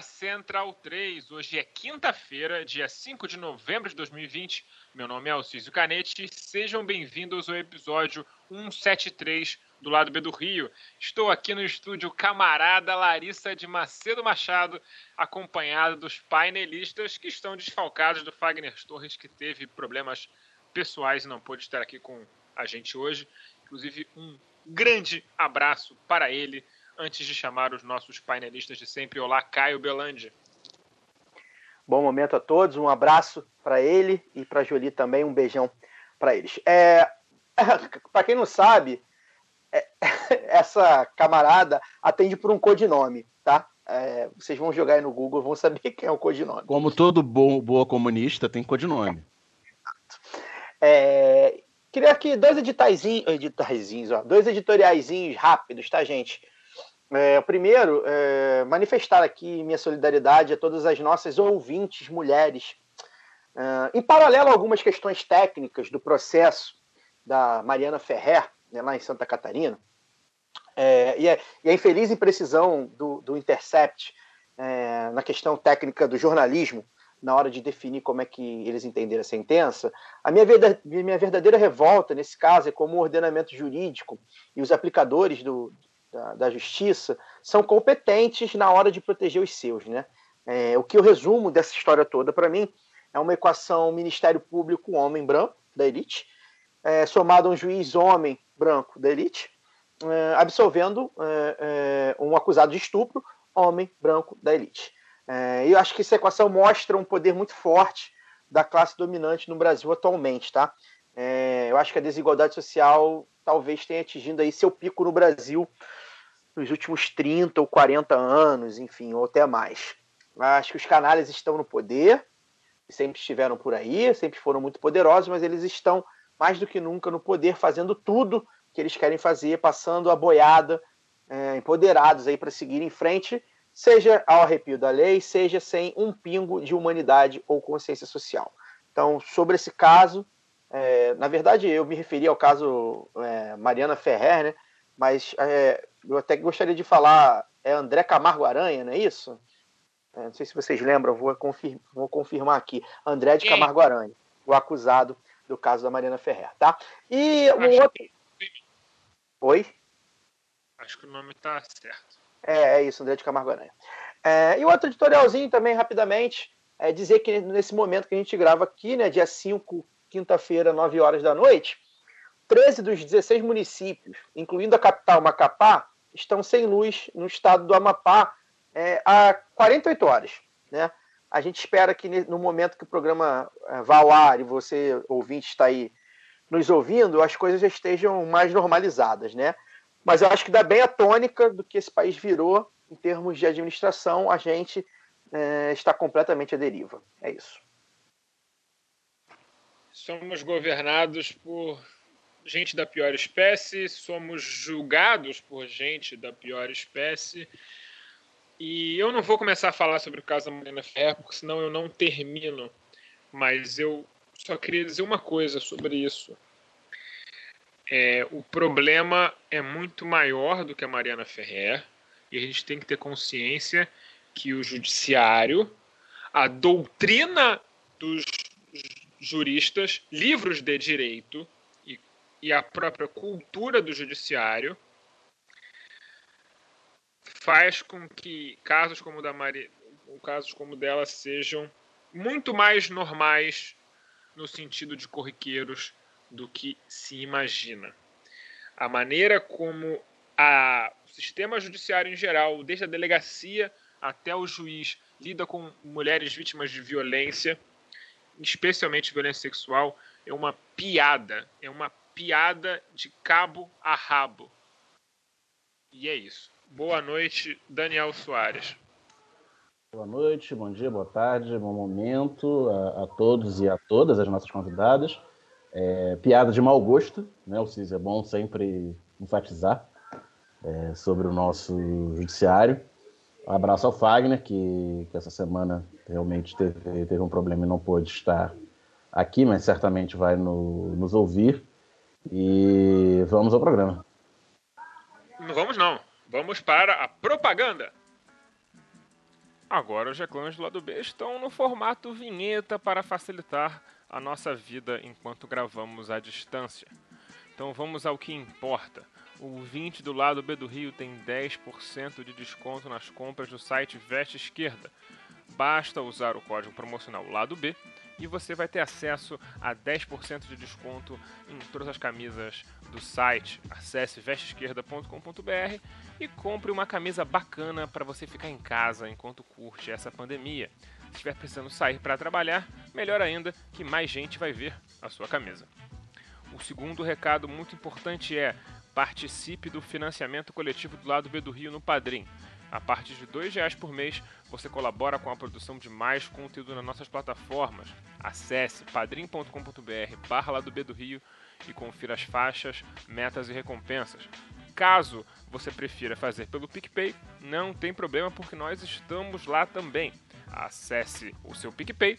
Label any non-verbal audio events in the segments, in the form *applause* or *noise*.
Central 3. Hoje é quinta-feira, dia 5 de novembro de 2020. Meu nome é Alcísio Canete sejam bem-vindos ao episódio 173 do lado B do Rio. Estou aqui no estúdio camarada Larissa de Macedo Machado, acompanhada dos painelistas que estão desfalcados do Fagner Torres, que teve problemas pessoais e não pôde estar aqui com a gente hoje. Inclusive, um grande abraço para ele antes de chamar os nossos painelistas de sempre. Olá, Caio Belandi. Bom momento a todos, um abraço para ele e para Jolie também, um beijão para eles. É, *laughs* para quem não sabe, é, *laughs* essa camarada atende por um codinome, tá? É, vocês vão jogar aí no Google, vão saber quem é o codinome. Como todo bom, boa comunista, tem codinome. É, queria aqui dois editaizinhos, editaizinhos ó, dois editoriaizinhos rápidos, tá, gente? É, primeiro, é, manifestar aqui minha solidariedade a todas as nossas ouvintes mulheres. É, em paralelo a algumas questões técnicas do processo da Mariana Ferrer, né, lá em Santa Catarina, é, e, a, e, a, infeliz imprecisão do, do Intercept é, na questão técnica do jornalismo, na hora de definir como é que eles entenderam a sentença, a minha, verdadeira, minha verdadeira revolta nesse caso é como o ordenamento jurídico e os aplicadores do, da, da, justiça são competentes na hora de proteger os seus. Né? É, o que eu resumo dessa história toda, para mim, é uma equação Ministério Público homem branco da elite, é, somado a um juiz homem branco da elite, é, absolvendo é, é, um acusado de estupro homem branco da elite. É, eu acho que essa equação mostra um poder muito forte da classe dominante no Brasil atualmente, tá? eu acho que a desigualdade social talvez tenha atingido aí seu pico no Brasil nos últimos 30 ou 40 anos, enfim, ou até mais. Acho que os canalhas estão no poder, sempre estiveram por aí, sempre foram muito poderosos, mas eles estão mais do que nunca no poder, fazendo tudo que eles querem fazer, passando a boiada, é, empoderados aí para seguir em frente, seja ao arrepio da lei, seja sem um pingo de humanidade ou consciência social. Então, sobre esse caso, é, na verdade, eu me referi ao caso é, Mariana Ferrer, né? Mas é, eu até gostaria de falar, é André Camargo Aranha, não é isso? É, não sei se vocês lembram, vou, vou confirmar aqui. André de Camargo Aranha, o acusado do caso da Mariana Ferrer, tá? E o um outro. Que... Oi? Acho que o nome tá certo. É, é isso, André de Camargo Aranha. É, e o outro editorialzinho também, rapidamente, é dizer que nesse momento que a gente grava aqui, né, dia 5, quinta-feira, 9 horas da noite, 13 dos 16 municípios, incluindo a capital Macapá, estão sem luz no estado do Amapá é, há 48 horas. Né? A gente espera que no momento que o programa é, vá ao ar e você, ouvinte, está aí nos ouvindo, as coisas já estejam mais normalizadas. Né? Mas eu acho que dá bem a tônica do que esse país virou em termos de administração, a gente é, está completamente à deriva. É isso. Somos governados por gente da pior espécie, somos julgados por gente da pior espécie. E eu não vou começar a falar sobre o caso da Mariana Ferrer, porque senão eu não termino. Mas eu só queria dizer uma coisa sobre isso. É, o problema é muito maior do que a Mariana Ferrer, e a gente tem que ter consciência que o judiciário, a doutrina dos juristas, livros de direito, e a própria cultura do judiciário faz com que casos como o da Maria, casos como dela sejam muito mais normais no sentido de corriqueiros do que se imagina. A maneira como a, o sistema judiciário em geral, desde a delegacia até o juiz, lida com mulheres vítimas de violência, especialmente violência sexual, é uma piada. É uma piada de cabo a rabo. E é isso. Boa noite, Daniel Soares. Boa noite, bom dia, boa tarde, bom momento a, a todos e a todas as nossas convidadas. É, piada de mau gosto, né, Alciso? É bom sempre enfatizar é, sobre o nosso judiciário. Um abraço ao Fagner, que, que essa semana realmente teve, teve, um problema e não pôde estar aqui, mas certamente vai no, nos ouvir. E vamos ao programa. Não vamos não. Vamos para a propaganda. Agora os reclames do lado B estão no formato vinheta para facilitar a nossa vida enquanto gravamos à distância. Então vamos ao que importa. O 20 do lado B do Rio tem 10% de desconto nas compras do site Veste Esquerda. Basta usar o código promocional lado B e você vai ter acesso a 10% de desconto em todas as camisas do site. Acesse vesteesquerda.com.br e compre uma camisa bacana para você ficar em casa enquanto curte essa pandemia. Se estiver precisando sair para trabalhar, melhor ainda que mais gente vai ver a sua camisa. O segundo recado muito importante é participe do financiamento coletivo do lado B do Rio no Padrim. A partir de R$ reais por mês, você colabora com a produção de mais conteúdo nas nossas plataformas. Acesse padrim.com.br barra lado B do Rio e confira as faixas, metas e recompensas. Caso você prefira fazer pelo PicPay, não tem problema porque nós estamos lá também. Acesse o seu PicPay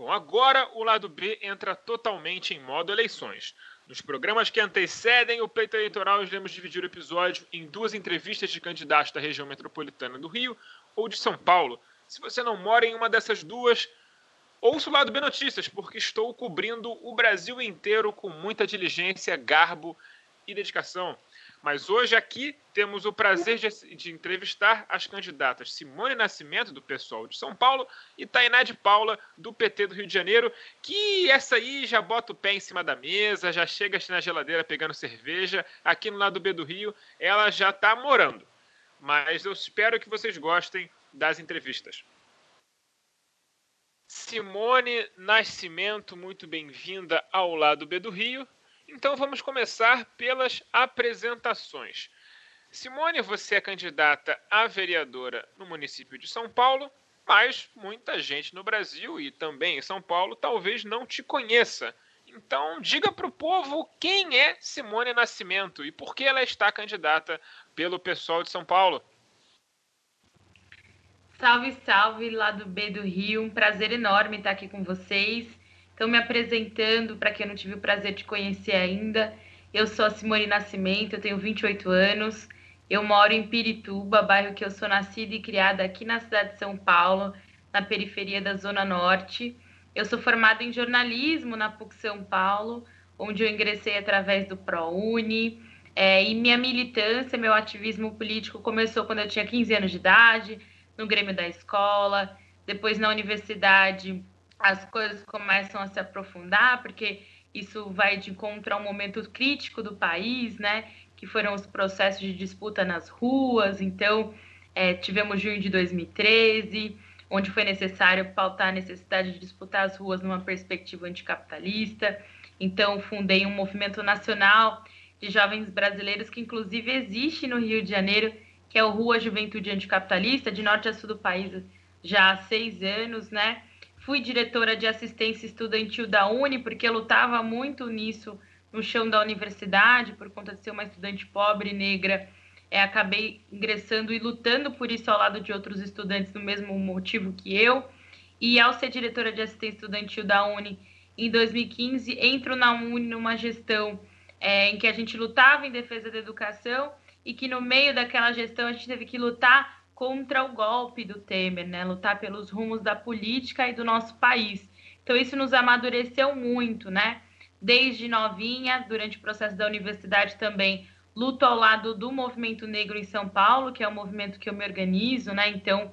Bom, agora o lado B entra totalmente em modo eleições. Nos programas que antecedem o pleito eleitoral, iremos dividir o episódio em duas entrevistas de candidatos da região metropolitana do Rio ou de São Paulo. Se você não mora em uma dessas duas, ouça o lado B Notícias, porque estou cobrindo o Brasil inteiro com muita diligência, garbo e dedicação. Mas hoje aqui temos o prazer de, de, entrevistar as candidatas Simone Nascimento, do pessoal de São Paulo, e Tainá de Paula, do PT do Rio de Janeiro, que essa aí já bota o pé em cima da mesa, já chega na geladeira pegando cerveja. Aqui no lado B do Rio, ela já está morando. Mas eu espero que vocês gostem das entrevistas. Simone Nascimento, muito bem-vinda ao lado B do Rio. Então vamos começar pelas apresentações. Simone, você é candidata a vereadora no município de São Paulo, mas muita gente no Brasil e também em São Paulo talvez não te conheça. Então, diga para o povo quem é Simone Nascimento e por que ela está candidata pelo pessoal de São Paulo. Salve, salve, lá do B do Rio. Um prazer enorme estar aqui com vocês. Então, me apresentando, para quem não tive o prazer de conhecer ainda, eu sou a Simone Nascimento, eu tenho 28 anos, eu moro em Pirituba, bairro que eu sou nascida e criada aqui na cidade de São Paulo, na periferia da Zona Norte. Eu sou formada em jornalismo na PUC São Paulo, onde eu ingressei através do ProUni. É, e minha militância, meu ativismo político começou quando eu tinha 15 anos de idade, no Grêmio da escola, depois na universidade as coisas começam a se aprofundar, porque isso vai de encontro a um momento crítico do país, né? Que foram os processos de disputa nas ruas. Então, é, tivemos junho de 2013, onde foi necessário pautar a necessidade de disputar as ruas numa perspectiva anticapitalista. Então, fundei um movimento nacional de jovens brasileiros que, inclusive, existe no Rio de Janeiro, que é o Rua Juventude Anticapitalista, de norte a sul do país, já há seis anos, né? Fui diretora de assistência estudantil da Uni, porque lutava muito nisso no chão da universidade, por conta de ser uma estudante pobre, negra. É, acabei ingressando e lutando por isso ao lado de outros estudantes do mesmo motivo que eu. E ao ser diretora de assistência estudantil da Uni, em 2015, entro na Uni numa gestão é, em que a gente lutava em defesa da educação e que no meio daquela gestão a gente teve que lutar contra o golpe do Temer, né? Lutar pelos rumos da política e do nosso país. Então isso nos amadureceu muito, né? Desde novinha, durante o processo da universidade também, luto ao lado do movimento negro em São Paulo, que é o movimento que eu me organizo, né? Então,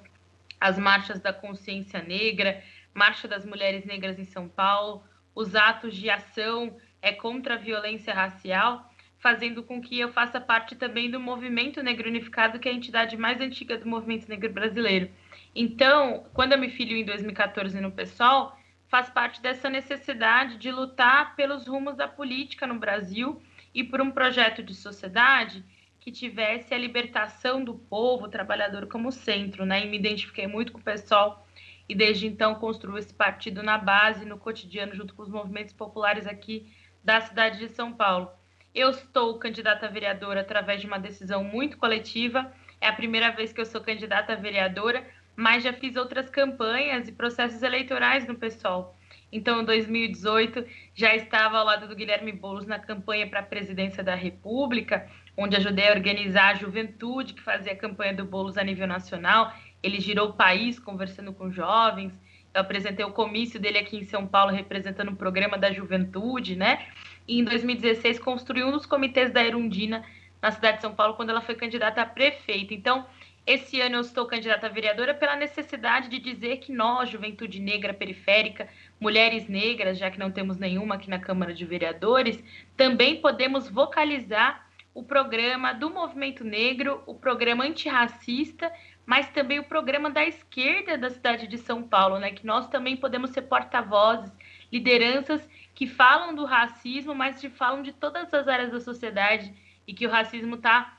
as marchas da consciência negra, marcha das mulheres negras em São Paulo, os atos de ação é contra a violência racial, fazendo com que eu faça parte também do movimento negro unificado, que é a entidade mais antiga do movimento negro brasileiro. Então, quando eu me filho em 2014 no PSOL, faz parte dessa necessidade de lutar pelos rumos da política no Brasil e por um projeto de sociedade que tivesse a libertação do povo trabalhador como centro, né? E me identifiquei muito com o pessoal e desde então construo esse partido na base, no cotidiano, junto com os movimentos populares aqui da cidade de São Paulo. Eu estou candidata a vereadora através de uma decisão muito coletiva. É a primeira vez que eu sou candidata a vereadora, mas já fiz outras campanhas e processos eleitorais no PSOL. Então, em 2018, já estava ao lado do Guilherme Boulos na campanha para a presidência da República, onde ajudei a organizar a juventude que fazia a campanha do Boulos a nível nacional. Ele girou o país conversando com jovens. Eu apresentei o comício dele aqui em São Paulo, representando o programa da juventude, né? E em 2016 construiu um dos comitês da Erundina na cidade de São Paulo, quando ela foi candidata a prefeita. Então, esse ano eu estou candidata a vereadora pela necessidade de dizer que nós, juventude negra periférica, mulheres negras, já que não temos nenhuma aqui na Câmara de Vereadores, também podemos vocalizar o programa do movimento negro, o programa antirracista, mas também o programa da esquerda da cidade de São Paulo, né? Que nós também podemos ser porta-vozes, lideranças que falam do racismo, mas que falam de todas as áreas da sociedade e que o racismo está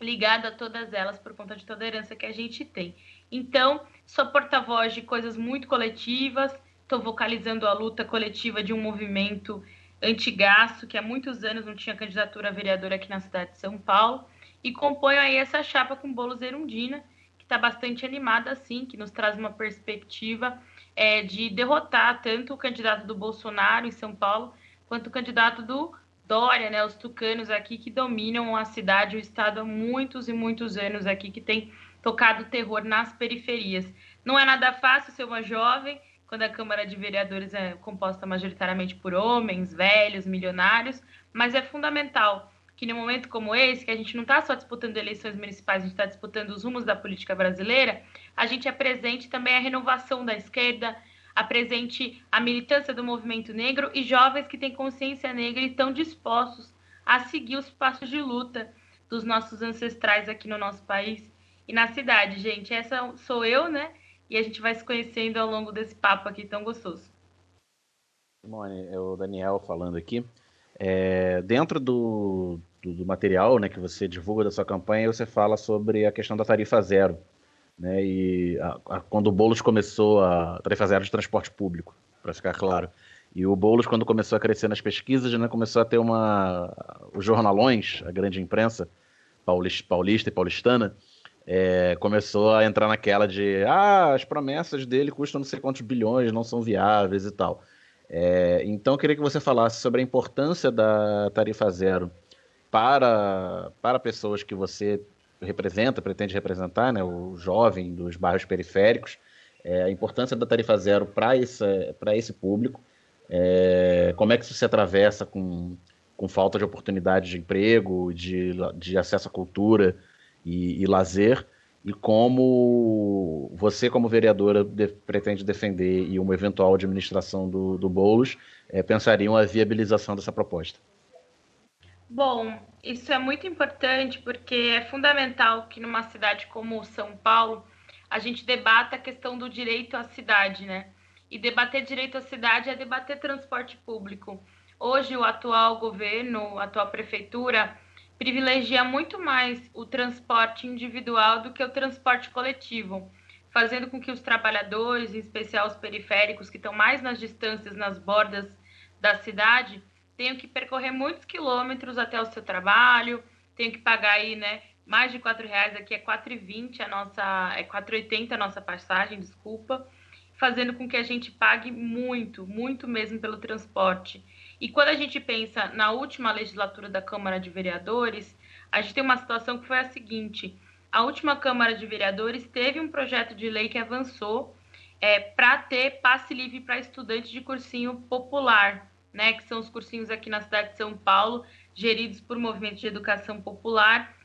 ligado a todas elas por conta de toda a herança que a gente tem. Então, sou porta-voz de coisas muito coletivas, estou vocalizando a luta coletiva de um movimento antigaço, que há muitos anos não tinha candidatura a vereadora aqui na cidade de São Paulo, e componho aí essa chapa com Boulos Erundina, que está bastante animada, assim, que nos traz uma perspectiva é, de derrotar tanto o candidato do Bolsonaro em São Paulo, quanto o candidato do Dória, né, os tucanos aqui que dominam a cidade, o estado há muitos e muitos anos aqui, que tem tocado terror nas periferias. Não é nada fácil ser uma jovem, quando a Câmara de Vereadores é composta majoritariamente por homens, velhos, milionários, mas é fundamental que num momento como esse, que a gente não está só disputando eleições municipais, a gente está disputando os rumos da política brasileira, a gente apresente também a renovação da esquerda, apresente a militância do movimento negro e jovens que têm consciência negra e estão dispostos a seguir os passos de luta dos nossos ancestrais aqui no nosso país e na cidade, gente. Essa sou eu, né? E a gente vai se conhecendo ao longo desse papo aqui tão gostoso. Simone, é o Daniel falando aqui. É, dentro do, do, do, material né, que você divulga da sua campanha, você fala sobre a questão da tarifa zero. Né? E a, a, quando o Boulos começou a tarifa zero de transporte público, para ficar claro. E o Boulos, quando começou a crescer nas pesquisas, né, começou a ter uma. Os jornalões, a grande imprensa paulista, paulista e paulistana, é, começou a entrar naquela de ah, as promessas dele custam não sei quantos bilhões, não são viáveis e tal. É, então eu queria que você falasse sobre a importância da tarifa zero para, para pessoas que você representa, pretende representar, né, o jovem dos bairros periféricos, é, a importância da tarifa zero para esse público, é, como é que isso se atravessa com, com falta de oportunidade de emprego, de, de acesso à cultura e, e lazer, e como você, como vereadora, de, pretende defender e uma eventual administração do, do Boulos é, pensariam a viabilização dessa proposta. Bom, isso é muito importante porque é fundamental que numa cidade como São Paulo a gente debata a questão do direito à cidade, né? E debater direito à cidade é debater transporte público. Hoje o atual governo, a atual prefeitura privilegia muito mais o transporte individual do que o transporte coletivo, fazendo com que os trabalhadores, em especial os periféricos que estão mais nas distâncias, nas bordas da cidade, tenho que percorrer muitos quilômetros até o seu trabalho, tenho que pagar aí, né, mais de quatro reais, aqui é 4,20 a nossa, é 4,80 a nossa passagem, desculpa, fazendo com que a gente pague muito, muito mesmo pelo transporte. E quando a gente pensa na última legislatura da Câmara de Vereadores, a gente tem uma situação que foi a seguinte: a última Câmara de Vereadores teve um projeto de lei que avançou é, para ter passe livre para estudantes de cursinho popular, né, que são os cursinhos aqui na cidade de São Paulo, geridos por movimentos de educação popular,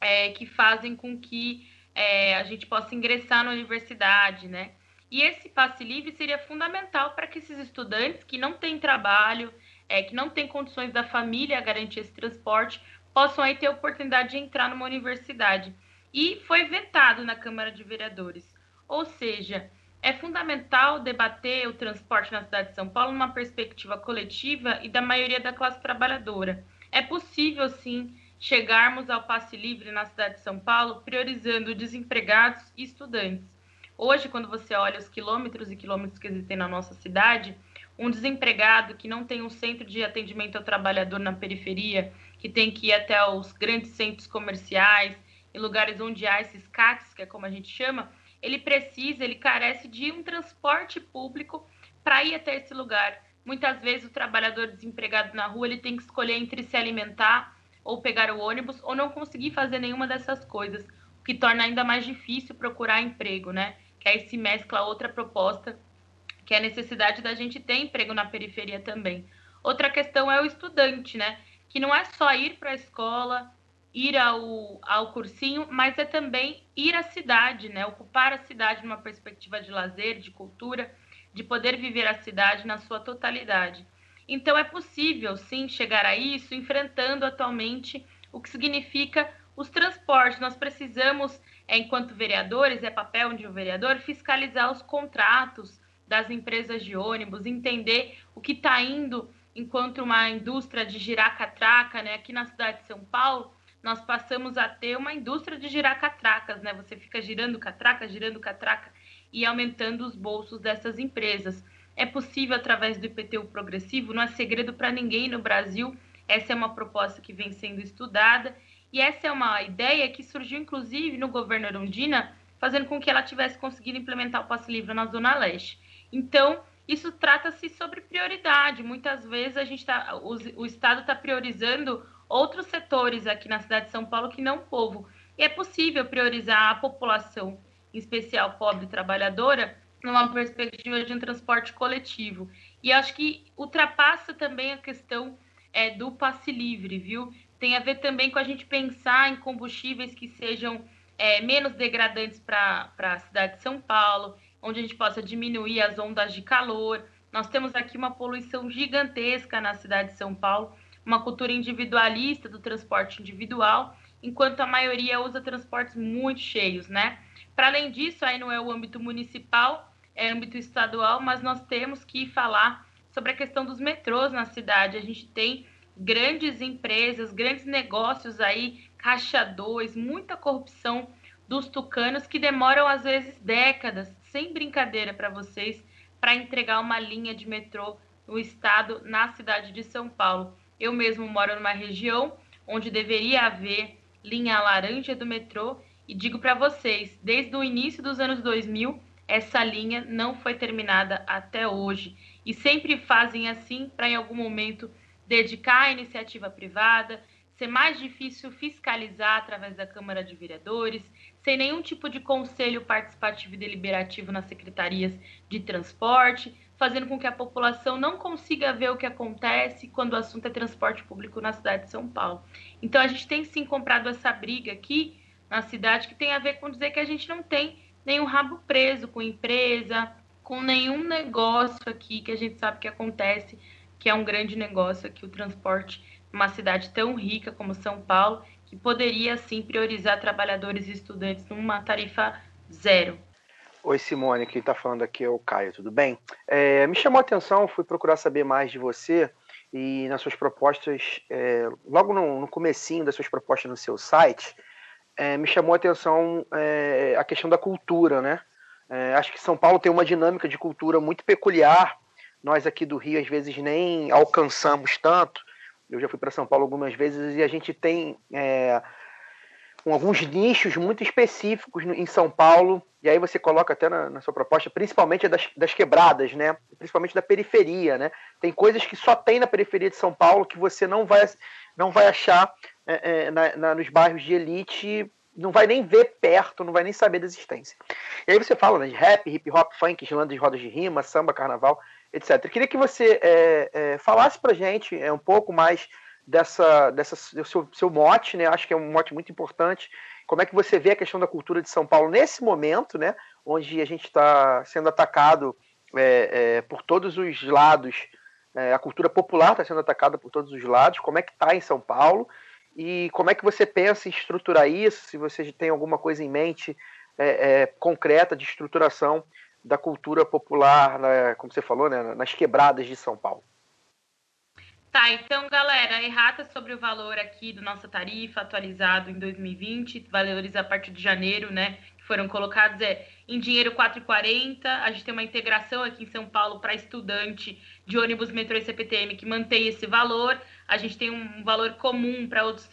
é, que fazem com que é, a gente possa ingressar na universidade, né? E esse passe livre seria fundamental para que esses estudantes que não têm trabalho, é, que não têm condições da família a garantir esse transporte, possam aí ter a oportunidade de entrar numa universidade. E foi vetado na Câmara de Vereadores. Ou seja, é fundamental debater o transporte na cidade de São Paulo numa perspectiva coletiva e da maioria da classe trabalhadora. É possível, sim, chegarmos ao passe livre na cidade de São Paulo, priorizando desempregados e estudantes. Hoje, quando você olha os quilômetros e quilômetros que existem na nossa cidade, um desempregado que não tem um centro de atendimento ao trabalhador na periferia, que tem que ir até os grandes centros comerciais, em lugares onde há esses CACs, que é como a gente chama, ele precisa, ele carece de um transporte público para ir até esse lugar. Muitas vezes o trabalhador desempregado na rua ele tem que escolher entre se alimentar ou pegar o ônibus ou não conseguir fazer nenhuma dessas coisas, o que torna ainda mais difícil procurar emprego, né? Que aí se mescla outra proposta, que é a necessidade da gente ter emprego na periferia também. Outra questão é o estudante, né? Que não é só ir para a escola, ir ao, ao cursinho, mas é também ir à cidade, né? Ocupar a cidade numa perspectiva de lazer, de cultura, de poder viver a cidade na sua totalidade. Então é possível, sim, chegar a isso enfrentando atualmente o que significa os transportes. Nós precisamos, é, enquanto vereadores, é papel de um vereador, fiscalizar os contratos das empresas de ônibus, entender o que está indo enquanto uma indústria de girar catraca, né? Aqui na cidade de São Paulo, nós passamos a ter uma indústria de girar catracas, né? Você fica girando catraca, girando catraca e aumentando os bolsos dessas empresas. É possível através do IPTU progressivo, não é segredo para ninguém no Brasil. Essa é uma proposta que vem sendo estudada e essa é uma ideia que surgiu inclusive no governo Arundina, fazendo com que ela tivesse conseguido implementar o passe livre na Zona Leste. Então, isso trata-se sobre prioridade. Muitas vezes a gente tá, o, o Estado está priorizando outros setores aqui na cidade de São Paulo que não o povo. E é possível priorizar a população, em especial pobre e trabalhadora, numa perspectiva de um transporte coletivo. E acho que ultrapassa também a questão é, do passe livre, viu? Tem a ver também com a gente pensar em combustíveis que sejam é, menos degradantes para a cidade de São Paulo, onde a gente possa diminuir as ondas de calor. Nós temos aqui uma poluição gigantesca na cidade de São Paulo, uma cultura individualista do transporte individual, enquanto a maioria usa transportes muito cheios, né? Para além disso, aí não é o âmbito municipal, é âmbito estadual, mas nós temos que falar sobre a questão dos metrôs na cidade. A gente tem grandes empresas, grandes negócios aí, caixa 2, muita corrupção dos tucanos que demoram às vezes décadas, sem brincadeira para vocês, para entregar uma linha de metrô no estado, na cidade de São Paulo. Eu mesmo moro numa região onde deveria haver linha laranja do metrô e digo para vocês, desde o início dos anos 2000, essa linha não foi terminada até hoje. E sempre fazem assim para em algum momento dedicar a iniciativa privada, ser mais difícil fiscalizar através da Câmara de Vereadores, sem nenhum tipo de conselho participativo e deliberativo nas secretarias de transporte, fazendo com que a população não consiga ver o que acontece quando o assunto é transporte público na cidade de São Paulo. Então a gente tem sim comprado essa briga aqui na cidade que tem a ver com dizer que a gente não tem nenhum rabo preso com empresa, com nenhum negócio aqui que a gente sabe que acontece, que é um grande negócio aqui o transporte uma cidade tão rica como São Paulo, que poderia sim priorizar trabalhadores e estudantes numa tarifa zero. Oi, Simone, quem está falando aqui é o Caio, tudo bem? É, me chamou a atenção, fui procurar saber mais de você e nas suas propostas, é, logo no, no comecinho das suas propostas no seu site, é, me chamou a atenção é, a questão da cultura, né? É, acho que São Paulo tem uma dinâmica de cultura muito peculiar, nós aqui do Rio às vezes nem alcançamos tanto, eu já fui para São Paulo algumas vezes e a gente tem é, com alguns nichos muito específicos em São Paulo, e aí você coloca até na, na sua proposta, principalmente das, das quebradas, né? Principalmente da periferia, né? Tem coisas que só tem na periferia de São Paulo que você não vai, não vai achar é, é, na- na- nos bairros de elite, não vai nem ver perto, não vai nem saber da existência. E aí você fala né, de rap, hip hop, funk, de rodas de rima, samba, carnaval, etc. Eu queria que você é, é, falasse pra gente é, um pouco mais dessa, dessa seu, seu mote, né? Acho que é um mote muito importante. Como é que você vê a questão da cultura de São Paulo nesse momento, né? Onde a gente está sendo atacado é, é, por todos os lados, é, a cultura popular está sendo atacada por todos os lados. Como é que está em São Paulo? E como é que você pensa em estruturar isso? Se você tem alguma coisa em mente é, é, concreta de estruturação da cultura popular, né, como você falou, né, nas quebradas de São Paulo. Tá, então, galera, errata sobre o valor aqui da nossa tarifa atualizado em 2020, valores a partir de janeiro, né, que foram colocados é em dinheiro 4,40. A gente tem uma integração aqui em São Paulo para estudante de ônibus, metrô e CPTM que mantém esse valor. A gente tem um valor comum para outros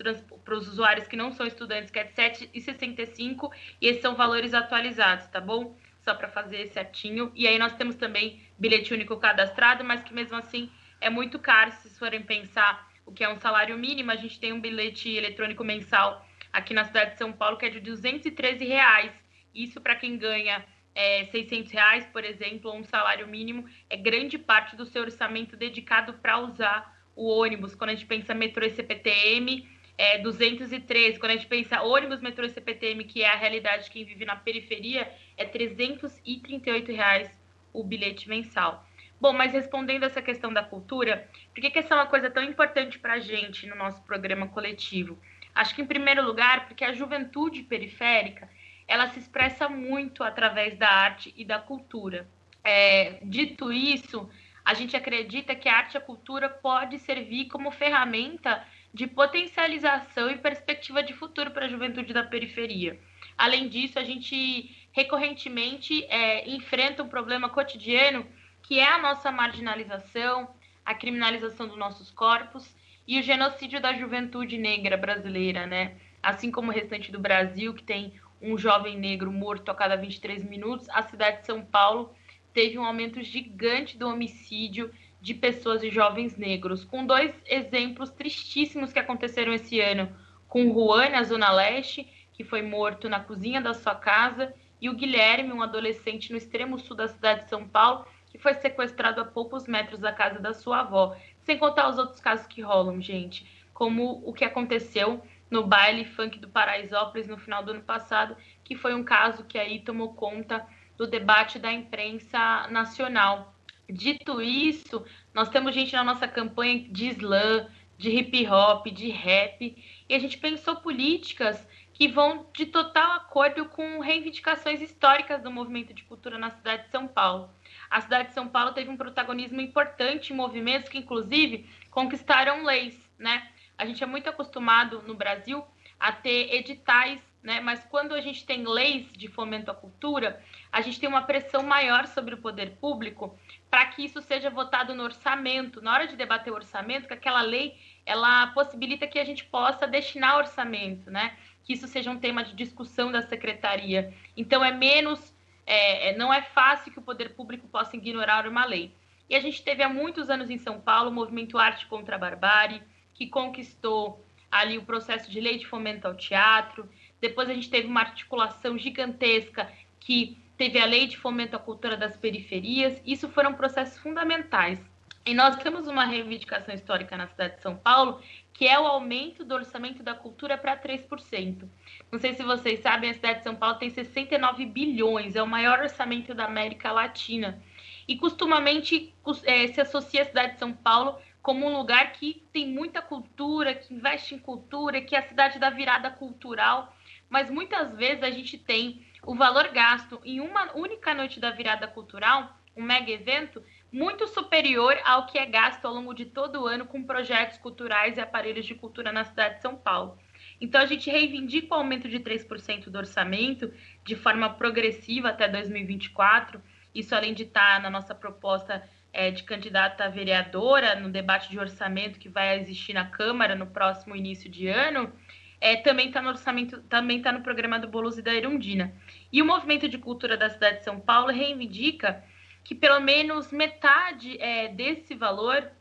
para os usuários que não são estudantes, que é de 7,65, e esses são valores atualizados, tá bom? Só para fazer certinho. E aí nós temos também bilhete único cadastrado, mas que mesmo assim é muito caro se forem pensar o que é um salário mínimo. A gente tem um bilhete eletrônico mensal aqui na cidade de São Paulo que é de 213 reais. Isso para quem ganha é, 600 reais, por exemplo, ou um salário mínimo, é grande parte do seu orçamento dedicado para usar o ônibus. Quando a gente pensa metrô e CPTM, é 213. Quando a gente pensa ônibus, metrô e CPTM, que é a realidade de quem vive na periferia, é 338 reais o bilhete mensal. Bom, mas respondendo essa questão da cultura, por que, que essa é uma coisa tão importante para a gente no nosso programa coletivo? Acho que, em primeiro lugar, porque a juventude periférica ela se expressa muito através da arte e da cultura. É, dito isso, a gente acredita que a arte e a cultura pode servir como ferramenta de potencialização e perspectiva de futuro para a juventude da periferia. Além disso, a gente recorrentemente é, enfrenta um problema cotidiano que é a nossa marginalização, a criminalização dos nossos corpos e o genocídio da juventude negra brasileira, né? Assim como o restante do Brasil, que tem um jovem negro morto a cada 23 minutos, a cidade de São Paulo teve um aumento gigante do homicídio de pessoas e jovens negros, com dois exemplos tristíssimos que aconteceram esse ano, com Juan, na Zona Leste, que foi morto na cozinha da sua casa, e o Guilherme, um adolescente no extremo sul da cidade de São Paulo, que foi sequestrado a poucos metros da casa da sua avó. Sem contar os outros casos que rolam, gente, como o que aconteceu no baile funk do Paraisópolis no final do ano passado, que foi um caso que aí tomou conta do debate da imprensa nacional. Dito isso, nós temos gente na nossa campanha de slam, de hip hop, de rap, e a gente pensou políticas que vão de total acordo com reivindicações históricas do movimento de cultura na cidade de São Paulo. A cidade de São Paulo teve um protagonismo importante em movimentos que, inclusive, conquistaram leis, né? A gente é muito acostumado no Brasil a ter editais, né? Mas quando a gente tem leis de fomento à cultura, a gente tem uma pressão maior sobre o poder público para que isso seja votado no orçamento. Na hora de debater o orçamento, que aquela lei ela possibilita que a gente possa destinar orçamento, né? Que isso seja um tema de discussão da secretaria. Então é menos, é, não é fácil que o poder público possa ignorar uma lei. E a gente teve há muitos anos em São Paulo o movimento Arte contra a Barbárie, que conquistou ali o processo de lei de fomento ao teatro. Depois a gente teve uma articulação gigantesca que teve a lei de fomento à cultura das periferias. Isso foram processos fundamentais. E nós temos uma reivindicação histórica na cidade de São Paulo, que é o aumento do orçamento da cultura para 3%. Não sei se vocês sabem, a cidade de São Paulo tem 69 bilhões, é o maior orçamento da América Latina. E costumamente é, se associa a cidade de São Paulo como um lugar que tem muita cultura, que investe em cultura, que é a cidade da virada cultural. Mas muitas vezes a gente tem o valor gasto em uma única noite da virada cultural, um mega evento, muito superior ao que é gasto ao longo de todo o ano com projetos culturais e aparelhos de cultura na cidade de São Paulo. Então, a gente reivindica o aumento de 3% do orçamento de forma progressiva até 2024. Isso, além de estar na nossa proposta é, de candidata a vereadora no debate de orçamento que vai existir na Câmara no próximo início de ano. é, também está no orçamento, também está no programa do Bolos e da Erundina. E o movimento de cultura da cidade de São Paulo reivindica que pelo menos metade é, desse valor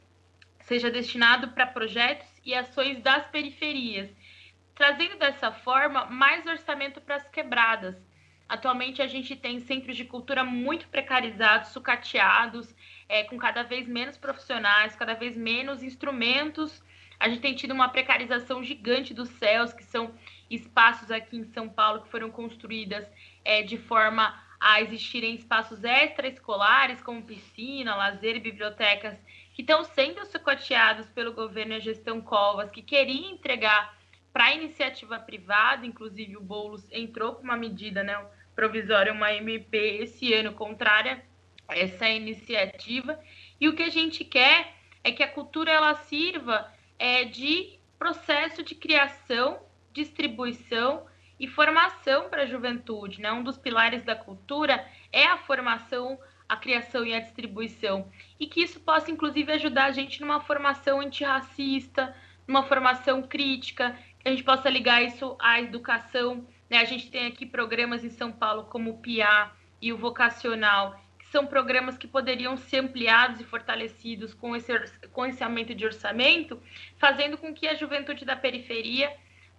seja destinado para projetos e ações das periferias, trazendo dessa forma mais orçamento para as quebradas. Atualmente a gente tem centros de cultura muito precarizados, sucateados, é, com cada vez menos profissionais, cada vez menos instrumentos. A gente tem tido uma precarização gigante dos céus, que são espaços aqui em São Paulo que foram construídas é, de forma a existirem espaços extraescolares, como piscina, lazer e bibliotecas, que estão sendo sucateados pelo governo e a gestão Covas, que queria entregar para a iniciativa privada, inclusive o Boulos entrou com uma medida né, provisória, uma MP esse ano contrária a essa iniciativa. E o que a gente quer é que a cultura ela sirva é, de processo de criação, distribuição e formação para a juventude. Né? Um dos pilares da cultura é a formação, a criação e a distribuição. E que isso possa, inclusive, ajudar a gente numa formação antirracista, numa formação crítica, que a gente possa ligar isso à educação. Né? A gente tem aqui programas em São Paulo como o PIA e o Vocacional, que são programas que poderiam ser ampliados e fortalecidos com esse, com esse aumento de orçamento, fazendo com que a juventude da periferia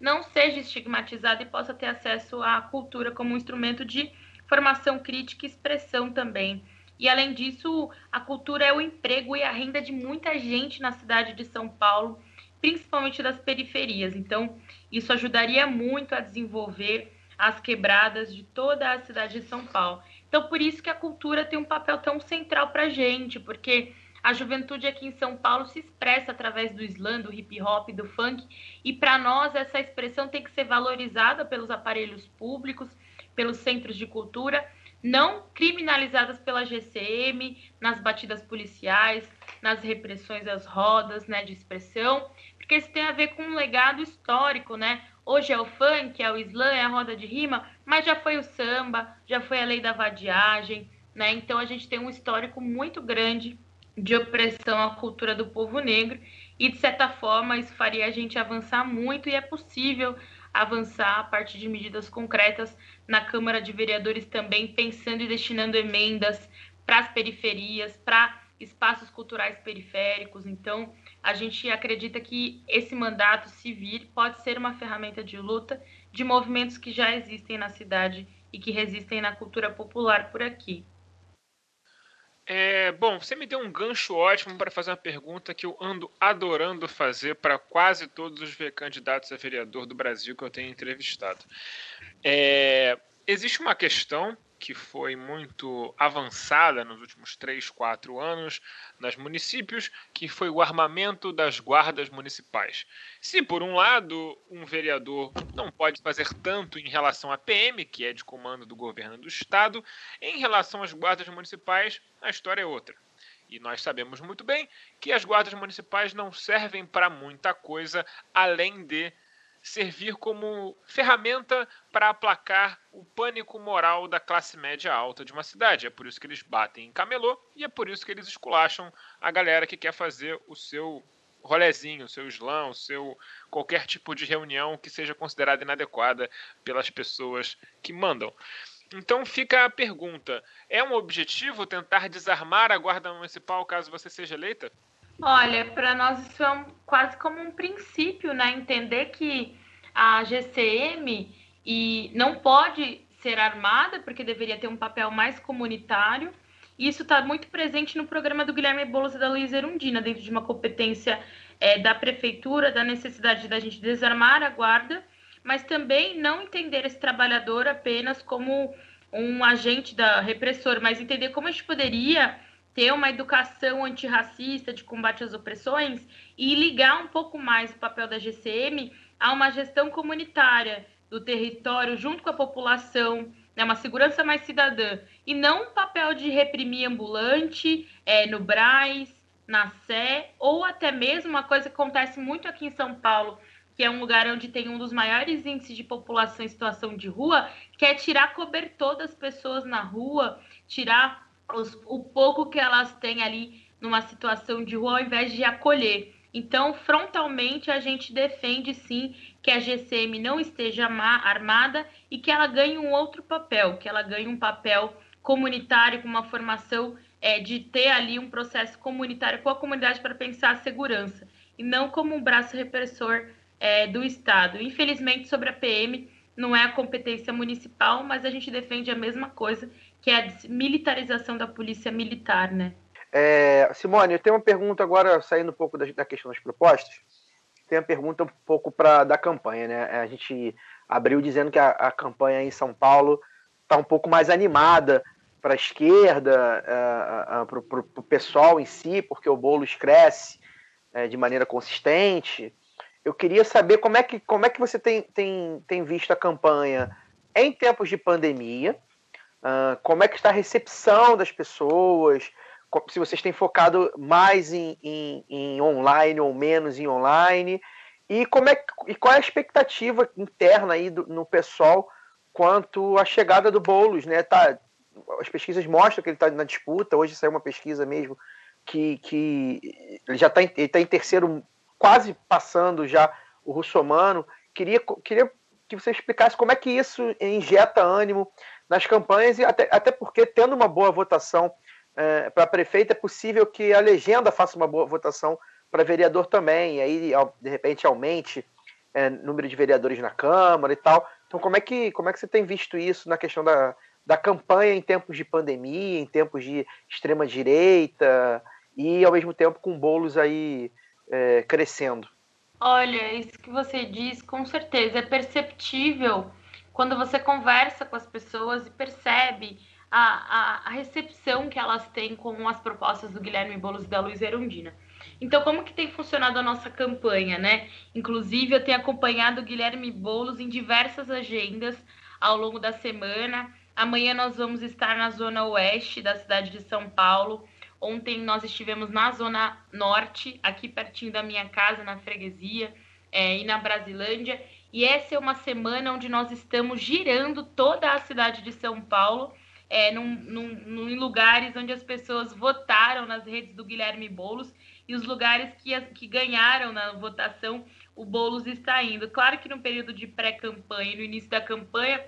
não seja estigmatizada e possa ter acesso à cultura como um instrumento de formação crítica e expressão também. E além disso, a cultura é o emprego e a renda de muita gente na cidade de São Paulo, principalmente das periferias. Então, isso ajudaria muito a desenvolver as quebradas de toda a cidade de São Paulo. Então, por isso que a cultura tem um papel tão central para a gente, porque a juventude aqui em São Paulo se expressa através do slam, do hip hop, do funk, e para nós essa expressão tem que ser valorizada pelos aparelhos públicos, pelos centros de cultura, não criminalizadas pela GCM, nas batidas policiais, nas repressões às rodas, né, de expressão, porque isso tem a ver com um legado histórico, né? Hoje é o funk, é o slam, é a roda de rima, mas já foi o samba, já foi a lei da vadiagem, né? Então a gente tem um histórico muito grande de opressão à cultura do povo negro e de certa forma isso faria a gente avançar muito e é possível avançar a partir de medidas concretas na Câmara de Vereadores também pensando e destinando emendas para as periferias, para espaços culturais periféricos. Então, a gente acredita que esse mandato, vir, pode ser uma ferramenta de luta de movimentos que já existem na cidade e que resistem na cultura popular por aqui. É, bom, você me deu um gancho ótimo para fazer uma pergunta que eu ando adorando fazer para quase todos os candidatos a vereador do Brasil que eu tenho entrevistado. É, existe uma questão que foi muito avançada nos últimos 3, 4 anos nos municípios, que foi o armamento das guardas municipais. Se, por um lado, um vereador não pode fazer tanto em relação à PM, que é de comando do governo do Estado, em relação às guardas municipais, a história é outra. E nós sabemos muito bem que as guardas municipais não servem para muita coisa além de servir como ferramenta para aplacar o pânico moral da classe média alta de uma cidade. É por isso que eles batem em camelô e é por isso que eles esculacham a galera que quer fazer o seu rolezinho, o seu slam, o seu qualquer tipo de reunião que seja considerada inadequada pelas pessoas que mandam. Então fica a pergunta: é um objetivo tentar desarmar a guarda municipal caso você seja eleita? Olha, para nós isso é um, quase como um princípio, né? Entender que a GCM e não pode ser armada, porque deveria ter um papel mais comunitário. Isso está muito presente no programa do Guilherme Boulos e da Luiz Erundina, dentro de uma competência é, da prefeitura, da necessidade da gente desarmar a guarda, mas também não entender esse trabalhador apenas como um agente da repressor, mas entender como a gente poderia ter uma educação antirracista de combate às opressões e ligar um pouco mais o papel da GCM a uma gestão comunitária do território junto com a população, né, uma segurança mais cidadã, e não um papel de reprimir ambulante é, no Braz, na Sé, ou até mesmo uma coisa que acontece muito aqui em São Paulo, que é um lugar onde tem um dos maiores índices de população em situação de rua, que é tirar cobertor das pessoas na rua, tirar os, o pouco que elas têm ali numa situação de rua, ao invés de acolher. Então, frontalmente, a gente defende sim que a GCM não esteja armada e que ela ganhe um outro papel, que ela ganhe um papel comunitário com uma formação é, de ter ali um processo comunitário com a comunidade para pensar a segurança e não como um braço repressor é, do Estado. Infelizmente, sobre a PM, não é a competência municipal, mas a gente defende a mesma coisa, que é a militarização da polícia militar, né? É, Simone, eu tenho uma pergunta agora, saindo um pouco da, da questão das propostas. Tem uma pergunta um pouco para da campanha, né? A gente abriu dizendo que a, a campanha em São Paulo está um pouco mais animada para a esquerda, para o pessoal em si, porque o Boulos cresce é, de maneira consistente. Eu queria saber como é que, como é que você tem, tem, tem visto a campanha em tempos de pandemia, uh, como é que está a recepção das pessoas, se vocês têm focado mais em, em, em online ou menos em online, e, como é, e qual é a expectativa interna aí do, no pessoal quanto à chegada do Boulos, né? Tá, as pesquisas mostram que ele está na disputa, hoje saiu uma pesquisa mesmo que, que ele já está tá em terceiro, quase passando já o russomano. Queria, queria que você explicasse como é que isso injeta ânimo nas campanhas, e até, até porque, tendo uma boa votação é, para prefeito, é possível que a legenda faça uma boa votação para vereador também, e aí, de repente, aumente é, número de vereadores na Câmara e tal. Então, como é que, como é que você tem visto isso na questão da, da campanha em tempos de pandemia, em tempos de extrema direita e ao mesmo tempo com bolos aí é, crescendo. Olha, isso que você diz, com certeza é perceptível quando você conversa com as pessoas e percebe a, a, a recepção que elas têm com as propostas do Guilherme Boulos e da Luiz Erundina. Então, como que tem funcionado a nossa campanha, né? Inclusive, eu tenho acompanhado o Guilherme Boulos em diversas agendas ao longo da semana. Amanhã nós vamos estar na zona oeste da cidade de São Paulo. Ontem nós estivemos na zona norte, aqui pertinho da minha casa, na freguesia, é, e na Brasilândia. E essa é uma semana onde nós estamos girando toda a cidade de São Paulo, é, num, num, num, em lugares onde as pessoas votaram nas redes do Guilherme Boulos e os lugares que, que ganharam na votação, o Boulos está indo. Claro que no período de pré-campanha e no início da campanha,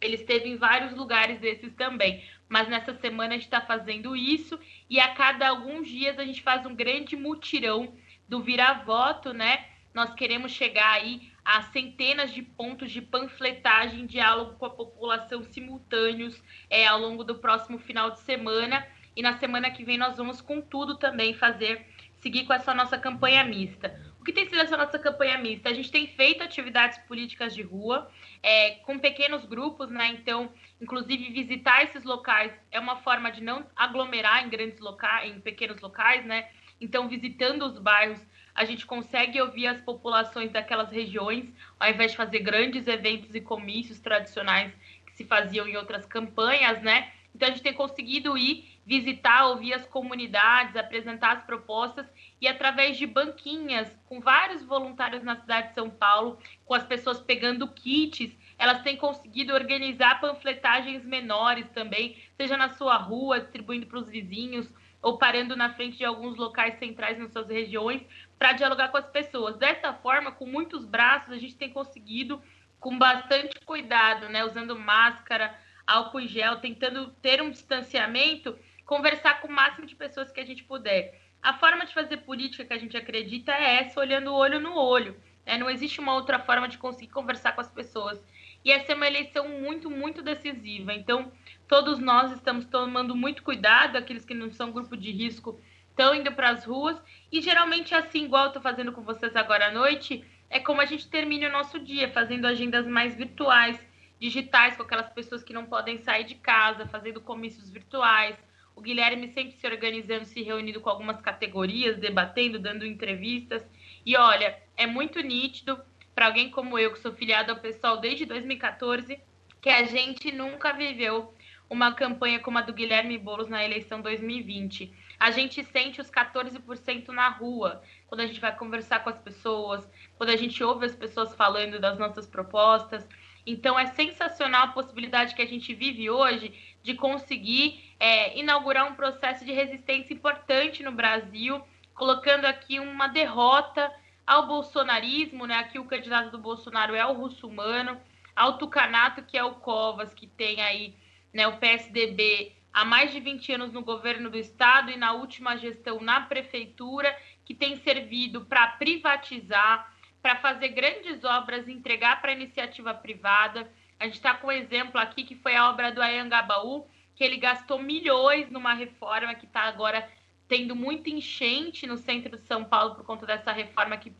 ele esteve em vários lugares desses também. Mas nessa semana a gente está fazendo isso e a cada alguns dias a gente faz um grande mutirão do vira-voto, né? Nós queremos chegar aí a centenas de pontos de panfletagem, diálogo com a população simultâneos é, ao longo do próximo final de semana. E na semana que vem nós vamos com tudo também fazer, seguir com essa nossa campanha mista. Que tem sido essa nossa campanha mista? A gente tem feito atividades políticas de rua, é, com pequenos grupos, né? Então, inclusive, visitar esses locais é uma forma de não aglomerar em grandes locais, em pequenos locais, né? Então, visitando os bairros, a gente consegue ouvir as populações daquelas regiões, ao invés de fazer grandes eventos e comícios tradicionais que se faziam em outras campanhas, né? Então, a gente tem conseguido ir visitar, ouvir as comunidades, apresentar as propostas e através de banquinhas com vários voluntários na cidade de São Paulo, com as pessoas pegando kits, elas têm conseguido organizar panfletagens menores também, seja na sua rua, distribuindo para os vizinhos ou parando na frente de alguns locais centrais nas suas regiões para dialogar com as pessoas. Dessa forma, com muitos braços, a gente tem conseguido com bastante cuidado, né, usando máscara, álcool em gel, tentando ter um distanciamento, conversar com o máximo de pessoas que a gente puder. A forma de fazer política que a gente acredita é essa, olhando o olho no olho. Né? Não existe uma outra forma de conseguir conversar com as pessoas. E essa é uma eleição muito, muito decisiva. Então, todos nós estamos tomando muito cuidado, aqueles que não são grupo de risco estão indo para as ruas. E geralmente, assim, igual estou fazendo com vocês agora à noite, é como a gente termina o nosso dia, fazendo agendas mais virtuais, digitais, com aquelas pessoas que não podem sair de casa, fazendo comícios virtuais o Guilherme sempre se organizando, se reunindo com algumas categorias, debatendo, dando entrevistas. E olha, é muito nítido para alguém como eu, que sou filiado ao pessoal desde 2014, que a gente nunca viveu uma campanha como a do Guilherme Boulos na eleição 2020. A gente sente os 14% na rua, quando a gente vai conversar com as pessoas, quando a gente ouve as pessoas falando das nossas propostas. Então é sensacional a possibilidade que a gente vive hoje de conseguir é, inaugurar um processo de resistência importante no Brasil, colocando aqui uma derrota ao bolsonarismo, né? Aqui o candidato do Bolsonaro é o russomano, ao tucanato, que é o Covas, que tem aí né, o PSDB há mais de 20 anos no governo do estado e na última gestão na prefeitura, que tem servido para privatizar, para fazer grandes obras entregar para iniciativa privada. A gente está com um exemplo aqui que foi a obra do Ayangabaú, que ele gastou milhões numa reforma que está agora tendo muita enchente no centro de São Paulo por conta dessa reforma que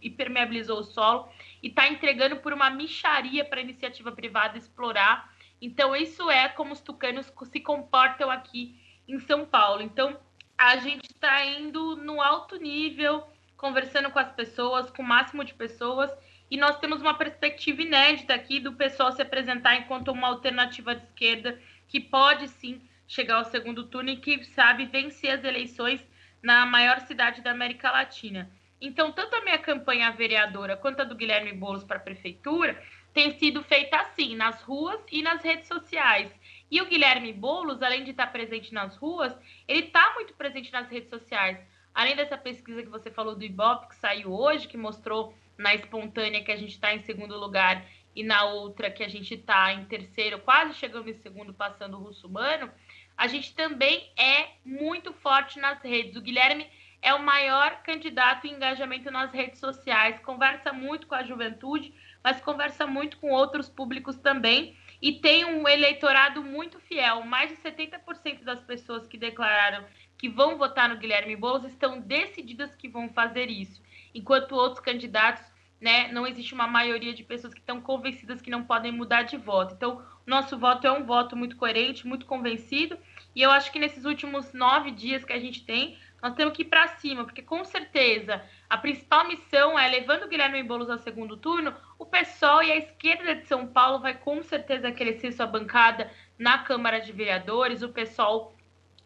impermeabilizou o solo e está entregando por uma micharia para a iniciativa privada explorar. Então, isso é como os tucanos se comportam aqui em São Paulo. Então, a gente está indo no alto nível, conversando com as pessoas, com o máximo de pessoas, e nós temos uma perspectiva inédita aqui do pessoal se apresentar enquanto uma alternativa de esquerda que pode sim chegar ao segundo turno e que sabe vencer as eleições na maior cidade da América Latina. Então, tanto a minha campanha vereadora quanto a do Guilherme Boulos para a prefeitura tem sido feita assim, nas ruas e nas redes sociais. E o Guilherme Boulos, além de estar presente nas ruas, ele está muito presente nas redes sociais. Além dessa pesquisa que você falou do Ibope, que saiu hoje, que mostrou na espontânea que a gente está em segundo lugar e na outra que a gente está em terceiro, quase chegando em segundo, passando o russo-humano, a gente também é muito forte nas redes. O Guilherme é o maior candidato em engajamento nas redes sociais, conversa muito com a juventude, mas conversa muito com outros públicos também e tem um eleitorado muito fiel. Mais de 70% das pessoas que declararam que vão votar no Guilherme Boulos estão decididas que vão fazer isso, enquanto outros candidatos né, não existe uma maioria de pessoas que estão convencidas que não podem mudar de voto. Então, nosso voto é um voto muito coerente, muito convencido, e eu acho que nesses últimos nove dias que a gente tem, nós temos que ir para cima, porque com certeza a principal missão é, levando o Guilherme Boulos ao segundo turno, o PSOL e a esquerda de São Paulo vai com certeza crescer sua bancada na Câmara de Vereadores, o PSOL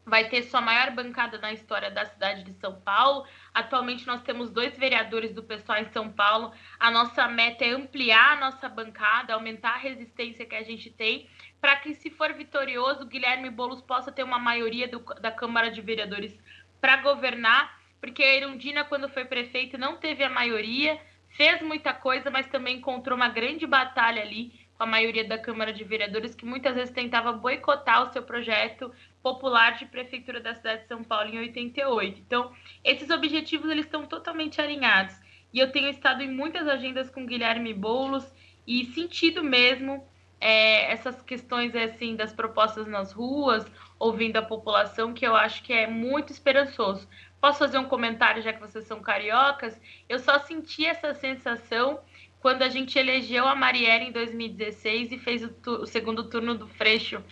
vai ter sua maior bancada na história da cidade de São Paulo. Atualmente nós temos dois vereadores do pessoal em São Paulo. A nossa meta é ampliar a nossa bancada, aumentar a resistência que a gente tem, para que, se for vitorioso, Guilherme Boulos possa ter uma maioria do, da Câmara de Vereadores para governar, porque a Irundina, quando foi prefeito, não teve a maioria, fez muita coisa, mas também encontrou uma grande batalha ali com a maioria da Câmara de Vereadores, que muitas vezes tentava boicotar o seu projeto popular de prefeitura da cidade de São Paulo em 88. Então, esses objetivos eles estão totalmente alinhados. E eu tenho estado em muitas agendas com Guilherme Boulos e sentido mesmo é, essas questões assim das propostas nas ruas, ouvindo a população, que eu acho que é muito esperançoso. Posso fazer um comentário, já que vocês são cariocas? Eu só senti essa sensação quando a gente elegeu a Marielle em 2016 e fez o, o segundo turno do Freixo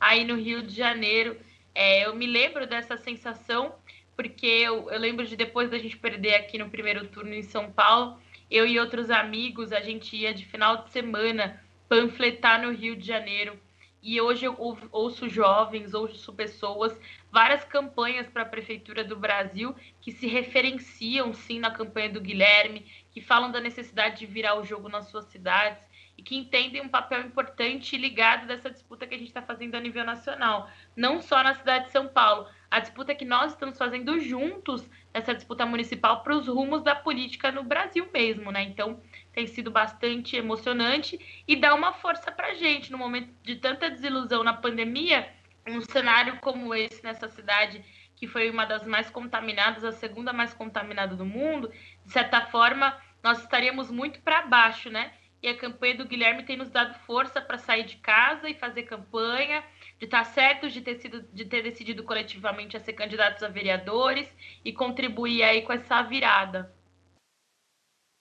aí no Rio de Janeiro. É, eu me lembro dessa sensação, porque eu, eu lembro de depois da gente perder aqui no primeiro turno em São Paulo, eu e outros amigos, a gente ia de final de semana panfletar no Rio de Janeiro. E hoje eu ouço jovens, ouço pessoas, várias campanhas para a Prefeitura do Brasil que se referenciam sim na campanha do Guilherme, que falam da necessidade de virar o jogo nas suas cidades e que entendem um papel importante ligado dessa disputa que a gente está fazendo a nível nacional, não só na cidade de São Paulo. A disputa que nós estamos fazendo juntos, essa disputa municipal, para os rumos da política no Brasil mesmo, né? Então, tem sido bastante emocionante e dá uma força para a gente no momento de tanta desilusão na pandemia, um cenário como esse nessa cidade que foi uma das mais contaminadas, a segunda mais contaminada do mundo, de certa forma, nós estaríamos muito para baixo, né? E a campanha do Guilherme tem nos dado força para sair de casa e fazer campanha, de estar tá certos de ter, sido, de ter decidido coletivamente a ser candidatos a vereadores e contribuir aí com essa virada.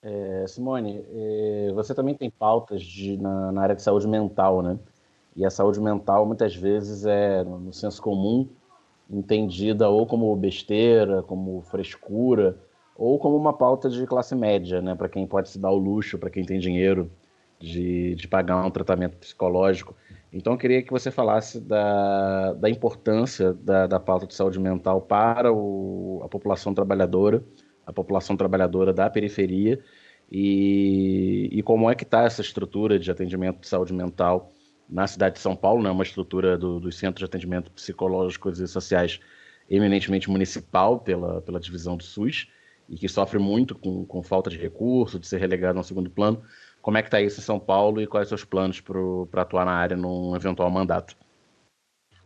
É, Simone, é, você também tem pautas de, na, na, área de saúde mental, né? E a saúde mental muitas vezes é, no senso comum, entendida ou como besteira, como frescura, ou como uma pauta de classe média, né, para quem pode se dar o luxo, para quem tem dinheiro de, de pagar um tratamento psicológico. Então, eu queria que você falasse da, da importância da, da pauta de saúde mental para o, a população trabalhadora, a população trabalhadora da periferia, e, e como é que está essa estrutura de atendimento de saúde mental na cidade de São Paulo, né, uma estrutura do, dos centros de atendimento psicológicos e sociais eminentemente municipal pela, pela divisão do SUS, e que sofre muito com, com falta de recurso, de ser relegado ao segundo plano. Como é que está isso em São Paulo e quais são os seus planos para atuar na área num eventual mandato?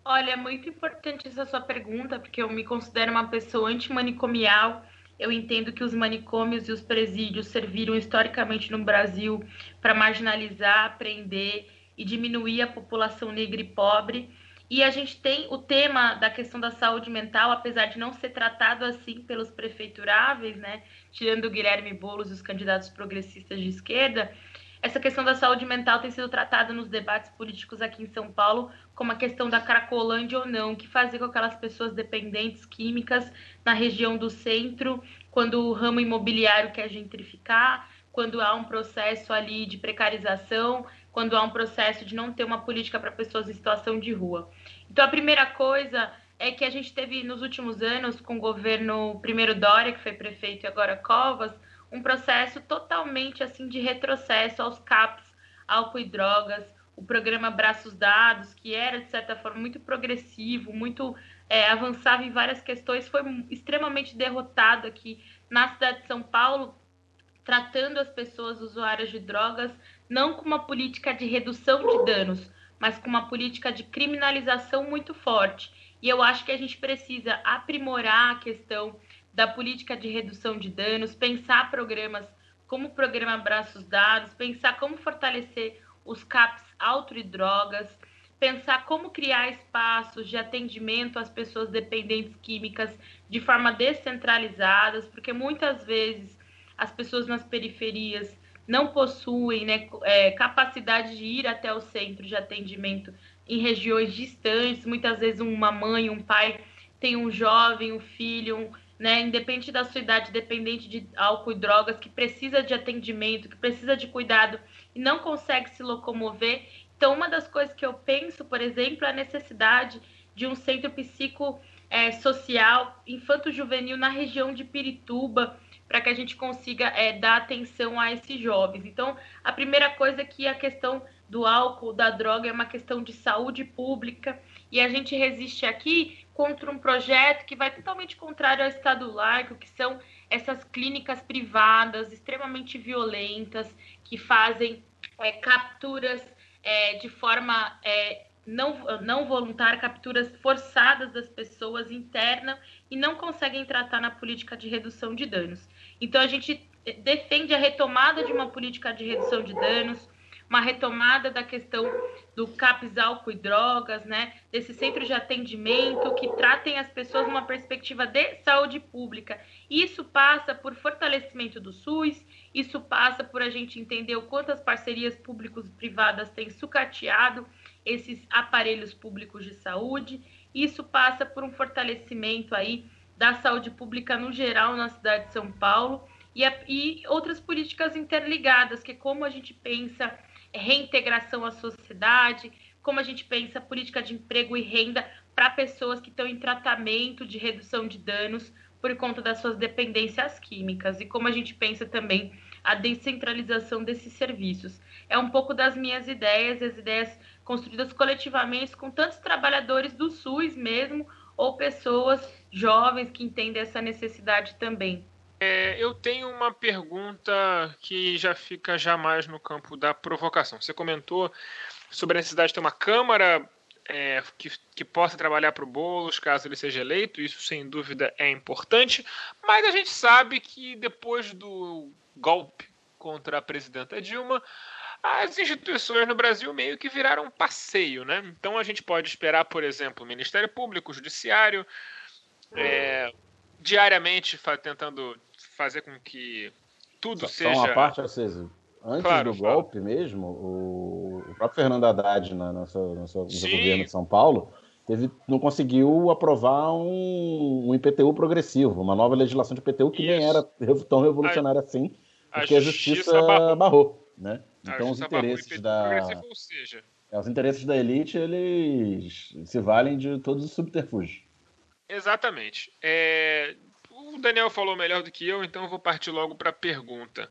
Olha, é muito importante essa sua pergunta, porque eu me considero uma pessoa antimanicomial. Eu entendo que os manicômios e os presídios serviram historicamente no Brasil para marginalizar, prender e diminuir a população negra e pobre. E a gente tem o tema da questão da saúde mental, apesar de não ser tratado assim pelos prefeituráveis, né? Tirando o Guilherme Boulos e os candidatos progressistas de esquerda, essa questão da saúde mental tem sido tratada nos debates políticos aqui em São Paulo como a questão da cracolândia ou não, que fazer com aquelas pessoas dependentes químicas na região do centro, quando o ramo imobiliário quer gentrificar, quando há um processo ali de precarização, quando há um processo de não ter uma política para pessoas em situação de rua. Então, a primeira coisa é que a gente teve nos últimos anos, com o governo primeiro Dória, que foi prefeito, e agora Covas, um processo totalmente assim de retrocesso aos CAPs, álcool e drogas, o programa Braços Dados, que era, de certa forma, muito progressivo, muito é, avançava em várias questões, foi extremamente derrotado aqui na cidade de São Paulo, tratando as pessoas usuárias de drogas não com uma política de redução de danos, mas com uma política de criminalização muito forte. E eu acho que a gente precisa aprimorar a questão da política de redução de danos, pensar programas como o programa Braços Dados, pensar como fortalecer os CAPs auto e drogas, pensar como criar espaços de atendimento às pessoas dependentes químicas de forma descentralizadas, porque muitas vezes as pessoas nas periferias não possuem né, é, capacidade de ir até o centro de atendimento em regiões distantes. Muitas vezes uma mãe, um pai tem um jovem, um filho, um, né, independente da sua idade, dependente de álcool e drogas, que precisa de atendimento, que precisa de cuidado e não consegue se locomover. Então, uma das coisas que eu penso, por exemplo, é a necessidade de um centro psicossocial é, infanto-juvenil na região de Pirituba, para que a gente consiga é, dar atenção a esses jovens. Então, a primeira coisa é que a questão do álcool, da droga, é uma questão de saúde pública e a gente resiste aqui contra um projeto que vai totalmente contrário ao Estado laico, que são essas clínicas privadas extremamente violentas que fazem é, capturas é, de forma é, não, não voluntária, capturas forçadas das pessoas interna e não conseguem tratar na política de redução de danos. Então, a gente defende a retomada de uma política de redução de danos, uma retomada da questão do CAPS álcool e drogas, né? Desse centro de atendimento que tratem as pessoas numa perspectiva de saúde pública. Isso passa por fortalecimento do SUS, isso passa por a gente entender o quanto as parcerias públicos e privadas têm sucateado esses aparelhos públicos de saúde. Isso passa por um fortalecimento aí da saúde pública no geral na cidade de São Paulo e, a, e outras políticas interligadas, que é como a gente pensa reintegração à sociedade, como a gente pensa política de emprego e renda para pessoas que estão em tratamento de redução de danos por conta das suas dependências químicas e como a gente pensa também a descentralização desses serviços. É um pouco das minhas ideias, as ideias construídas coletivamente com tantos trabalhadores do SUS mesmo, ou pessoas jovens que entendem essa necessidade também. É, eu tenho uma pergunta que já fica jamais no campo da provocação. Você comentou sobre a necessidade de ter uma Câmara é, que, que, possa trabalhar para o Boulos caso ele seja eleito, isso sem dúvida é importante, mas a gente sabe que depois do golpe contra a presidenta Dilma, as instituições no Brasil meio que viraram um passeio, né? Então a gente pode esperar, por exemplo, o Ministério Público, o Judiciário, é, diariamente tentando fazer com que tudo só, seja. Só uma parte, Aceso. Antes claro, do golpe mesmo, o, o, próprio Fernando Haddad, na, na sua, no seu governo de São Paulo, teve, não conseguiu aprovar um, um, IPTU progressivo, uma nova legislação de IPTU que Isso. nem era tão revolucionária a, assim, porque a justiça, a justiça barrou. barrou né? Então os interesses da. Ou seja... É, os interesses da elite, eles se valem de todos os subterfúgios. Exatamente. É, o Daniel falou melhor do que eu, então eu vou partir logo para a pergunta.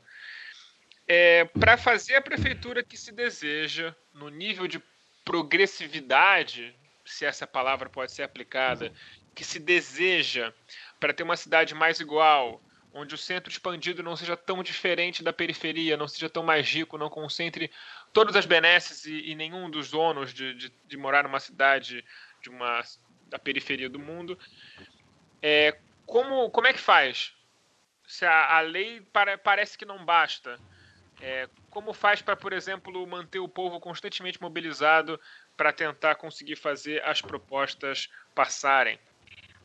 É, para fazer a prefeitura que se deseja, no nível de progressividade, se essa palavra pode ser aplicada, que se deseja para ter uma cidade mais igual, onde o centro expandido não seja tão diferente da periferia, não seja tão mais rico, não concentre todas as benesses e, e nenhum dos donos de, de, de, morar numa cidade de uma, da periferia do mundo. É, como, como é que faz? Se a, a lei para, parece que não basta, é, como faz para, por exemplo, manter o povo constantemente mobilizado para tentar conseguir fazer as propostas passarem?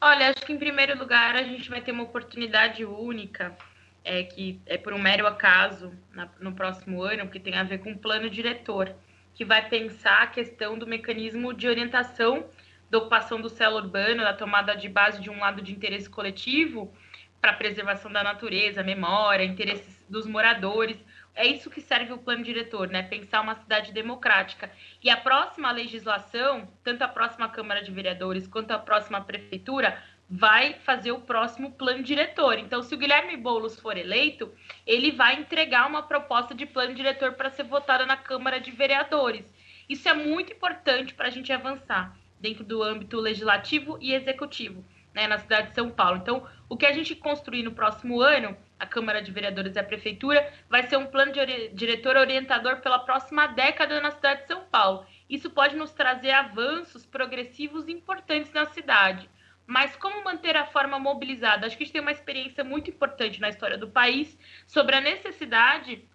Olha, acho que em primeiro lugar a gente vai ter uma oportunidade única, é, que é por um mero acaso na, no próximo ano, porque tem a ver com o plano diretor, que vai pensar a questão do mecanismo de orientação da ocupação do céu urbano, da tomada de base de um lado de interesse coletivo para a preservação da natureza, memória, interesses dos moradores. É isso que serve o plano diretor, né? Pensar uma cidade democrática. E a próxima legislação, tanto a próxima Câmara de Vereadores quanto a próxima prefeitura, vai fazer o próximo plano diretor. Então, se o Guilherme Boulos for eleito, ele vai entregar uma proposta de plano diretor para ser votada na Câmara de Vereadores. Isso é muito importante para a gente avançar dentro do âmbito legislativo e executivo, né, na cidade de São Paulo. Então, o que a gente construir no próximo ano, a Câmara de Vereadores e a Prefeitura, vai ser um plano de diretor orientador pela próxima década na cidade de São Paulo. Isso pode nos trazer avanços progressivos importantes na cidade. Mas como manter a forma mobilizada? Acho que a gente tem uma experiência muito importante na história do país sobre a necessidade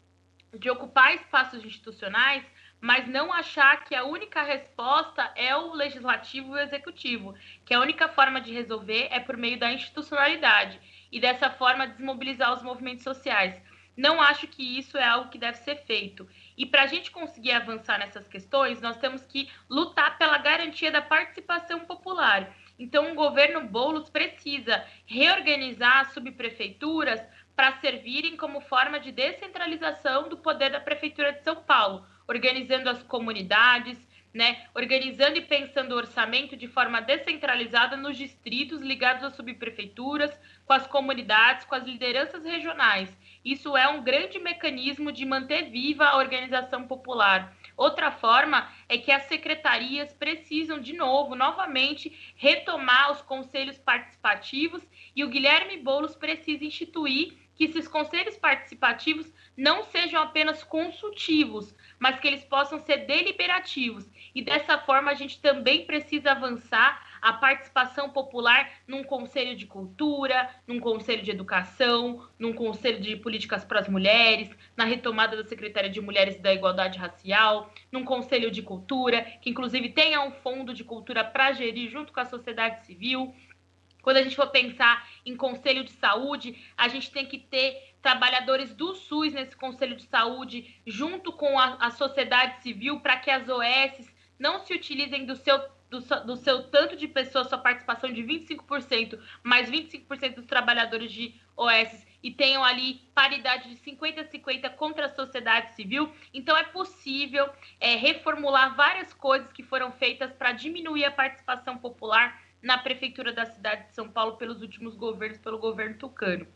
de ocupar espaços institucionais mas não achar que a única resposta é o legislativo e o executivo, que a única forma de resolver é por meio da institucionalidade e dessa forma desmobilizar os movimentos sociais. Não acho que isso é algo que deve ser feito. E para a gente conseguir avançar nessas questões, nós temos que lutar pela garantia da participação popular. Então, o governo Boulos precisa reorganizar as subprefeituras para servirem como forma de descentralização do poder da Prefeitura de São Paulo organizando as comunidades, né, organizando e pensando o orçamento de forma descentralizada nos distritos ligados às subprefeituras, com as comunidades, com as lideranças regionais. Isso é um grande mecanismo de manter viva a organização popular. Outra forma é que as secretarias precisam, de novo, novamente, retomar os conselhos participativos e o Guilherme Boulos precisa instituir que esses conselhos participativos não sejam apenas consultivos, mas que eles possam ser deliberativos. E dessa forma a gente também precisa avançar a participação popular num conselho de cultura, num conselho de educação, num conselho de políticas para as mulheres, na retomada da Secretaria de Mulheres e da Igualdade Racial, num conselho de cultura, que inclusive tenha um fundo de cultura para gerir junto com a sociedade civil. Quando a gente for pensar em conselho de saúde, a gente tem que ter trabalhadores do SUS nesse conselho de saúde, junto com a, a sociedade civil, para que as OS não se utilizem do seu, do, do, seu tanto de pessoas, sua participação de 25%, mais 25% dos trabalhadores de OS e tenham ali paridade de 50 a 50 contra a sociedade civil. Então é possível é, reformular várias coisas que foram feitas para diminuir a participação popular na prefeitura da cidade de São Paulo pelos últimos governos, pelo governo tucano.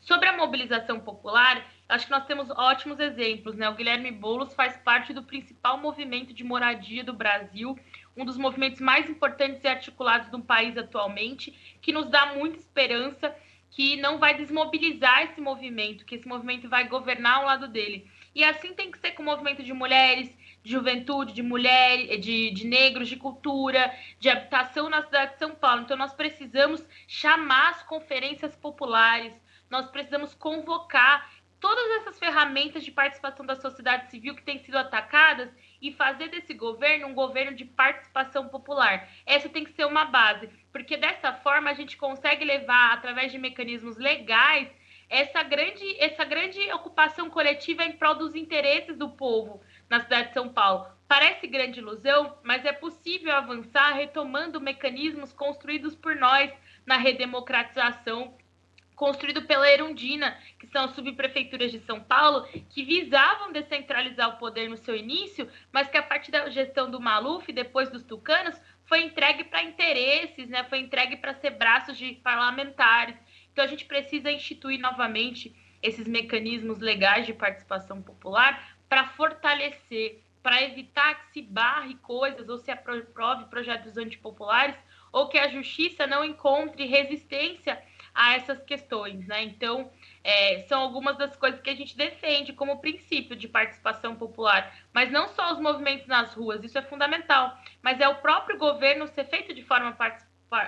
Sobre a mobilização popular, acho que nós temos ótimos exemplos, né? O Guilherme Boulos faz parte do principal movimento de moradia do Brasil, um dos movimentos mais importantes e articulados do país atualmente, que nos dá muita esperança que não vai desmobilizar esse movimento, que esse movimento vai governar ao lado dele. E assim tem que ser com o movimento de mulheres, de juventude, de mulheres, de, de negros, de cultura, de habitação na cidade de São Paulo. Então, nós precisamos chamar as conferências populares, nós precisamos convocar todas essas ferramentas de participação da sociedade civil que têm sido atacadas e fazer desse governo um governo de participação popular. Essa tem que ser uma base, porque dessa forma a gente consegue levar, através de mecanismos legais, essa grande, essa grande ocupação coletiva em prol dos interesses do povo na cidade de São Paulo. Parece grande ilusão, mas é possível avançar retomando mecanismos construídos por nós na redemocratização construído pela Erundina, que são subprefeituras de São Paulo, que visavam descentralizar o poder no seu início, mas que a partir da gestão do Maluf, depois dos tucanos, foi entregue para interesses, né? foi entregue para ser braços de parlamentares. Então a gente precisa instituir novamente esses mecanismos legais de participação popular para fortalecer, para evitar que se barre coisas ou se aprove projetos antipopulares ou que a justiça não encontre resistência a essas questões, né? Então, é, são algumas das coisas que a gente defende como princípio de participação popular, mas não só os movimentos nas ruas, isso é fundamental, mas é o próprio governo ser feito de forma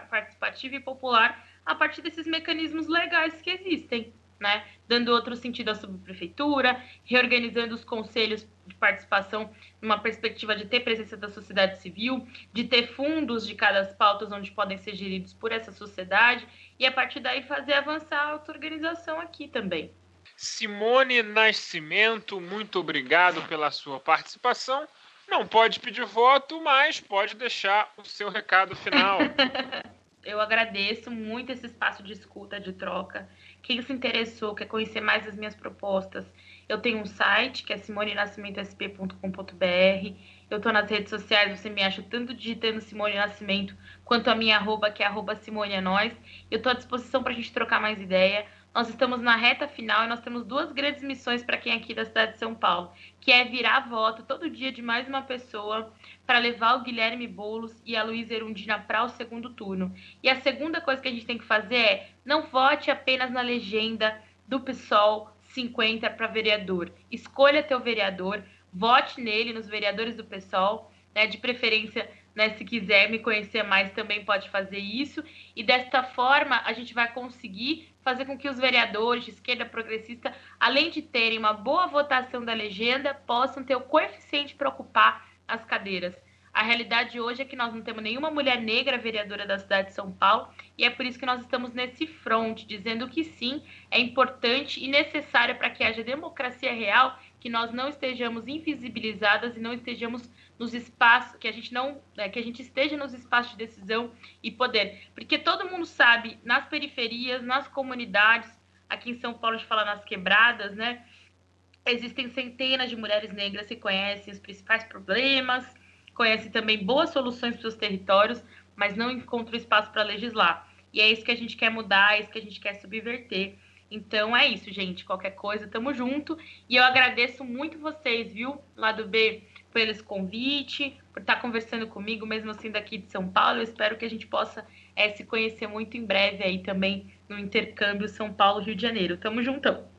participativa e popular a partir desses mecanismos legais que existem né? Dando outro sentido à subprefeitura, reorganizando os conselhos de participação numa perspectiva de ter presença da sociedade civil, de ter fundos de cada pautas onde podem ser geridos por essa sociedade e a partir daí fazer avançar a auto-organização aqui também. Simone Nascimento, muito obrigado pela sua participação. Não pode pedir voto, mas pode deixar o seu recado final. *laughs* Eu agradeço muito esse espaço de escuta, de troca. Quem se interessou, quer conhecer mais as minhas propostas, eu tenho um site que é simonenascimentosp.com.br. Eu estou nas redes sociais, você me acha tanto digitando Simone Nascimento quanto a minha arroba, que é arroba Simone é Nós. Eu estou à disposição para a gente trocar mais ideia. Nós estamos na reta final e nós temos duas grandes missões para quem é aqui da cidade de São Paulo, que é virar voto todo dia de mais uma pessoa para levar o Guilherme Boulos e a Luísa Erundina para o segundo turno. E a segunda coisa que a gente tem que fazer é não vote apenas na legenda do PSOL 50 para vereador. Escolha teu vereador, vote nele, nos vereadores do PSOL, né, de preferência né, se quiser me conhecer mais, também pode fazer isso. E desta forma, a gente vai conseguir fazer com que os vereadores de esquerda progressista, além de terem uma boa votação da legenda, possam ter o coeficiente para ocupar as cadeiras. A realidade hoje é que nós não temos nenhuma mulher negra vereadora da cidade de São Paulo e é por isso que nós estamos nesse front, dizendo que sim, é importante e necessário para que haja democracia real, que nós não estejamos invisibilizadas e não estejamos nos espaços, que a gente não, né, que a gente esteja nos espaços de decisão e poder, porque todo mundo sabe, nas periferias, nas comunidades, aqui em São Paulo a gente fala nas quebradas, né? Existem centenas de mulheres negras que conhecem os principais problemas, conhecem também boas soluções para os territórios, mas não encontram espaço para legislar. E é isso que a gente quer mudar, é isso que a gente quer subverter. Então é isso, gente. Qualquer coisa, tamo junto. E eu agradeço muito vocês, viu? Lá do B, pelo esse convite, por estar conversando comigo, mesmo assim daqui de São Paulo. Eu espero que a gente possa é, se conhecer muito em breve aí também no intercâmbio São Paulo-Rio de Janeiro. Tamo juntão.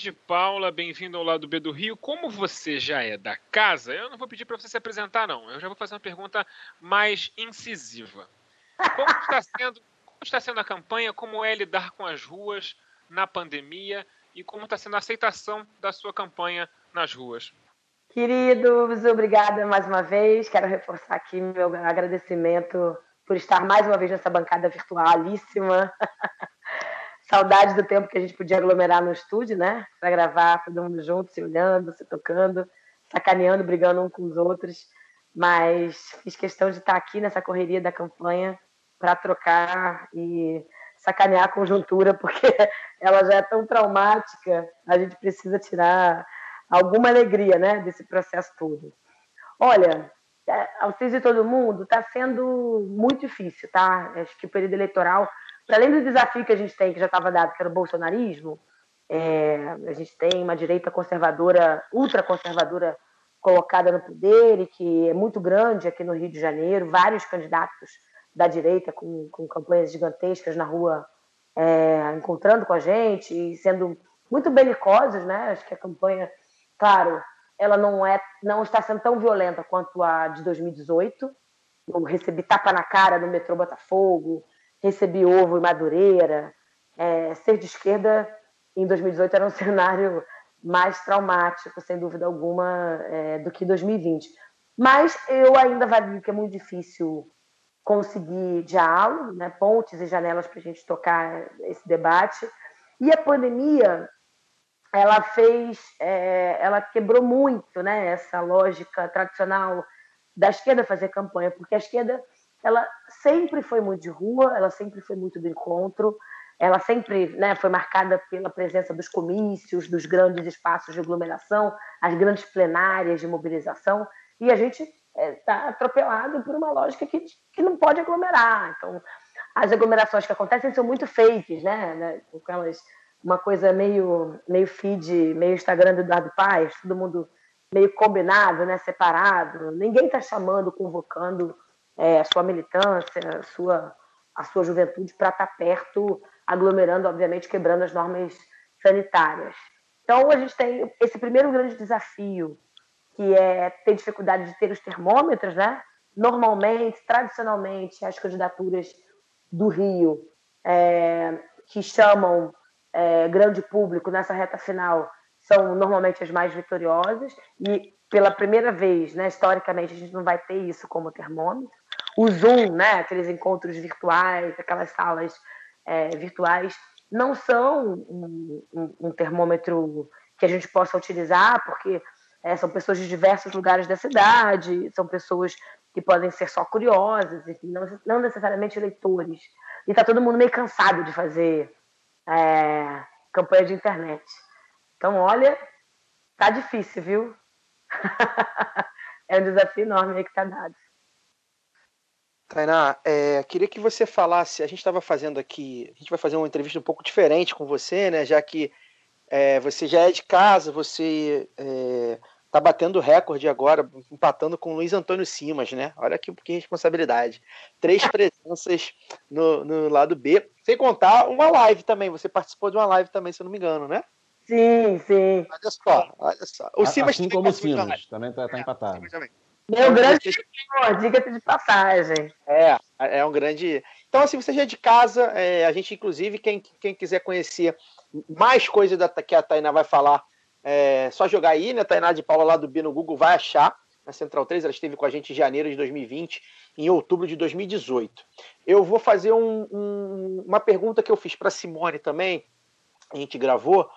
De Paula, bem-vindo ao lado B do Rio. Como você já é da casa, eu não vou pedir para você se apresentar, não. Eu já vou fazer uma pergunta mais incisiva. Como está sendo, como está sendo a campanha? Como é lidar com as ruas na pandemia? E como está sendo a aceitação da sua campanha nas ruas? Queridos, obrigada mais uma vez. Quero reforçar aqui meu agradecimento por estar mais uma vez nessa bancada virtualíssima. Saudade do tempo que a gente podia aglomerar no estúdio, né? Para gravar todo mundo junto, se olhando, se tocando, sacaneando, brigando um com os outros. Mas fiz questão de estar aqui nessa correria da campanha para trocar e sacanear a conjuntura, *laughs* porque ela já é tão traumática, a gente precisa tirar alguma alegria né, desse processo todo. Olha, é, auxílio de todo mundo está sendo muito difícil, tá? Acho que o período eleitoral para além do desafio que a gente tem, que já estava dado, que era o bolsonarismo, é, a gente tem uma direita conservadora, ultraconservadora, colocada no poder e que é muito grande aqui no Rio de Janeiro, vários candidatos da direita com, com campanhas gigantescas na rua é, encontrando com a gente e sendo muito belicosos, né? Acho que a campanha, claro, ela não é, não está sendo tão violenta quanto a de 2018. Eu recebi tapa na cara no metrô Botafogo, recebi ovo e madureira. É, ser de esquerda em 2018 era um *laughs* cenário mais traumático, sem dúvida alguma, é, do que 2020. Mas eu ainda valio que é muito difícil conseguir diálogo, né, pontes e janelas para a gente tocar esse debate. E a pandemia, ela fez, é, ela quebrou muito, né, essa lógica tradicional da esquerda fazer campanha, porque a esquerda ela sempre foi muito de rua, ela sempre foi muito do encontro, ela sempre né, foi marcada pela presença dos comícios, dos grandes espaços de aglomeração, as grandes plenárias de mobilização, e a gente está atropelado por uma lógica que, que não pode aglomerar. Então, as aglomerações que acontecem são muito fakes, né? né aquelas, uma coisa meio, meio feed, meio Instagram do Eduardo Paz, todo mundo meio combinado, né? separado. Ninguém está chamando, convocando é, sua militância, a sua, a sua juventude para estar tá perto, aglomerando, obviamente, quebrando as normas sanitárias. Então, a gente tem esse primeiro grande desafio que é ter dificuldade de ter os termômetros, né? Normalmente, tradicionalmente, as candidaturas do Rio é, que chamam é, grande público nessa reta final são normalmente as mais vitoriosas e pela primeira vez, né, historicamente, a gente não vai ter isso como termômetro. O Zoom, né, aqueles encontros virtuais, aquelas salas é, virtuais, não são um, um, um termômetro que a gente possa utilizar, porque é, são pessoas de diversos lugares da cidade, são pessoas que podem ser só curiosas, enfim, não, não necessariamente eleitores. E está todo mundo meio cansado de fazer é, campanha de internet. Então, olha, tá difícil, viu? *laughs* é um desafio enorme aí que está dado. Tainá, é, queria que você falasse. A gente estava fazendo aqui, a gente vai fazer uma entrevista um pouco diferente com você, né? Já que é, você já é de casa, você está é, batendo recorde agora, empatando com o Luiz Antônio Simas, né? Olha que, que responsabilidade. Três *laughs* presenças no, no lado B, sem contar uma live também. Você participou de uma live também, se eu não me engano, né? Sim, sim. Olha só, olha só. O Simas assim como o Simas, também está tá é, empatado. Meu grande diga-se de passagem. É, é um grande. Então, assim, você já é de casa, é, a gente, inclusive, quem, quem quiser conhecer mais coisas da, que a Tainá vai falar, é só jogar aí, né? Tainá de Paula lá do B no Google vai achar. Na Central 3, ela esteve com a gente em janeiro de 2020, em outubro de 2018. Eu vou fazer um, um, uma pergunta que eu fiz para Simone também, a gente gravou,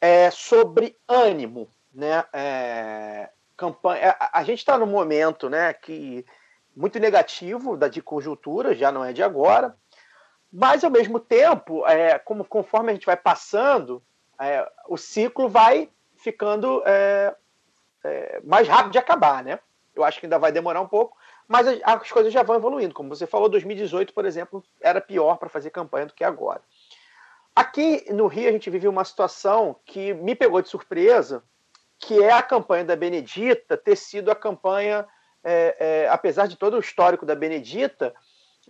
é sobre ânimo, né? É, campanha, a, a gente está num momento, né, que muito negativo da de conjuntura, já não é de agora. Mas, ao mesmo tempo, é, como, conforme a gente vai passando, é, o ciclo vai ficando é, é, mais rápido de acabar, né? Eu acho que ainda vai demorar um pouco, mas as, as coisas já vão evoluindo. Como você falou, 2018, por exemplo, era pior para fazer campanha do que agora. Aqui no Rio, a gente vive uma situação que me pegou de surpresa, que é a campanha da Benedita ter sido a campanha, é, é, apesar de todo o histórico da Benedita,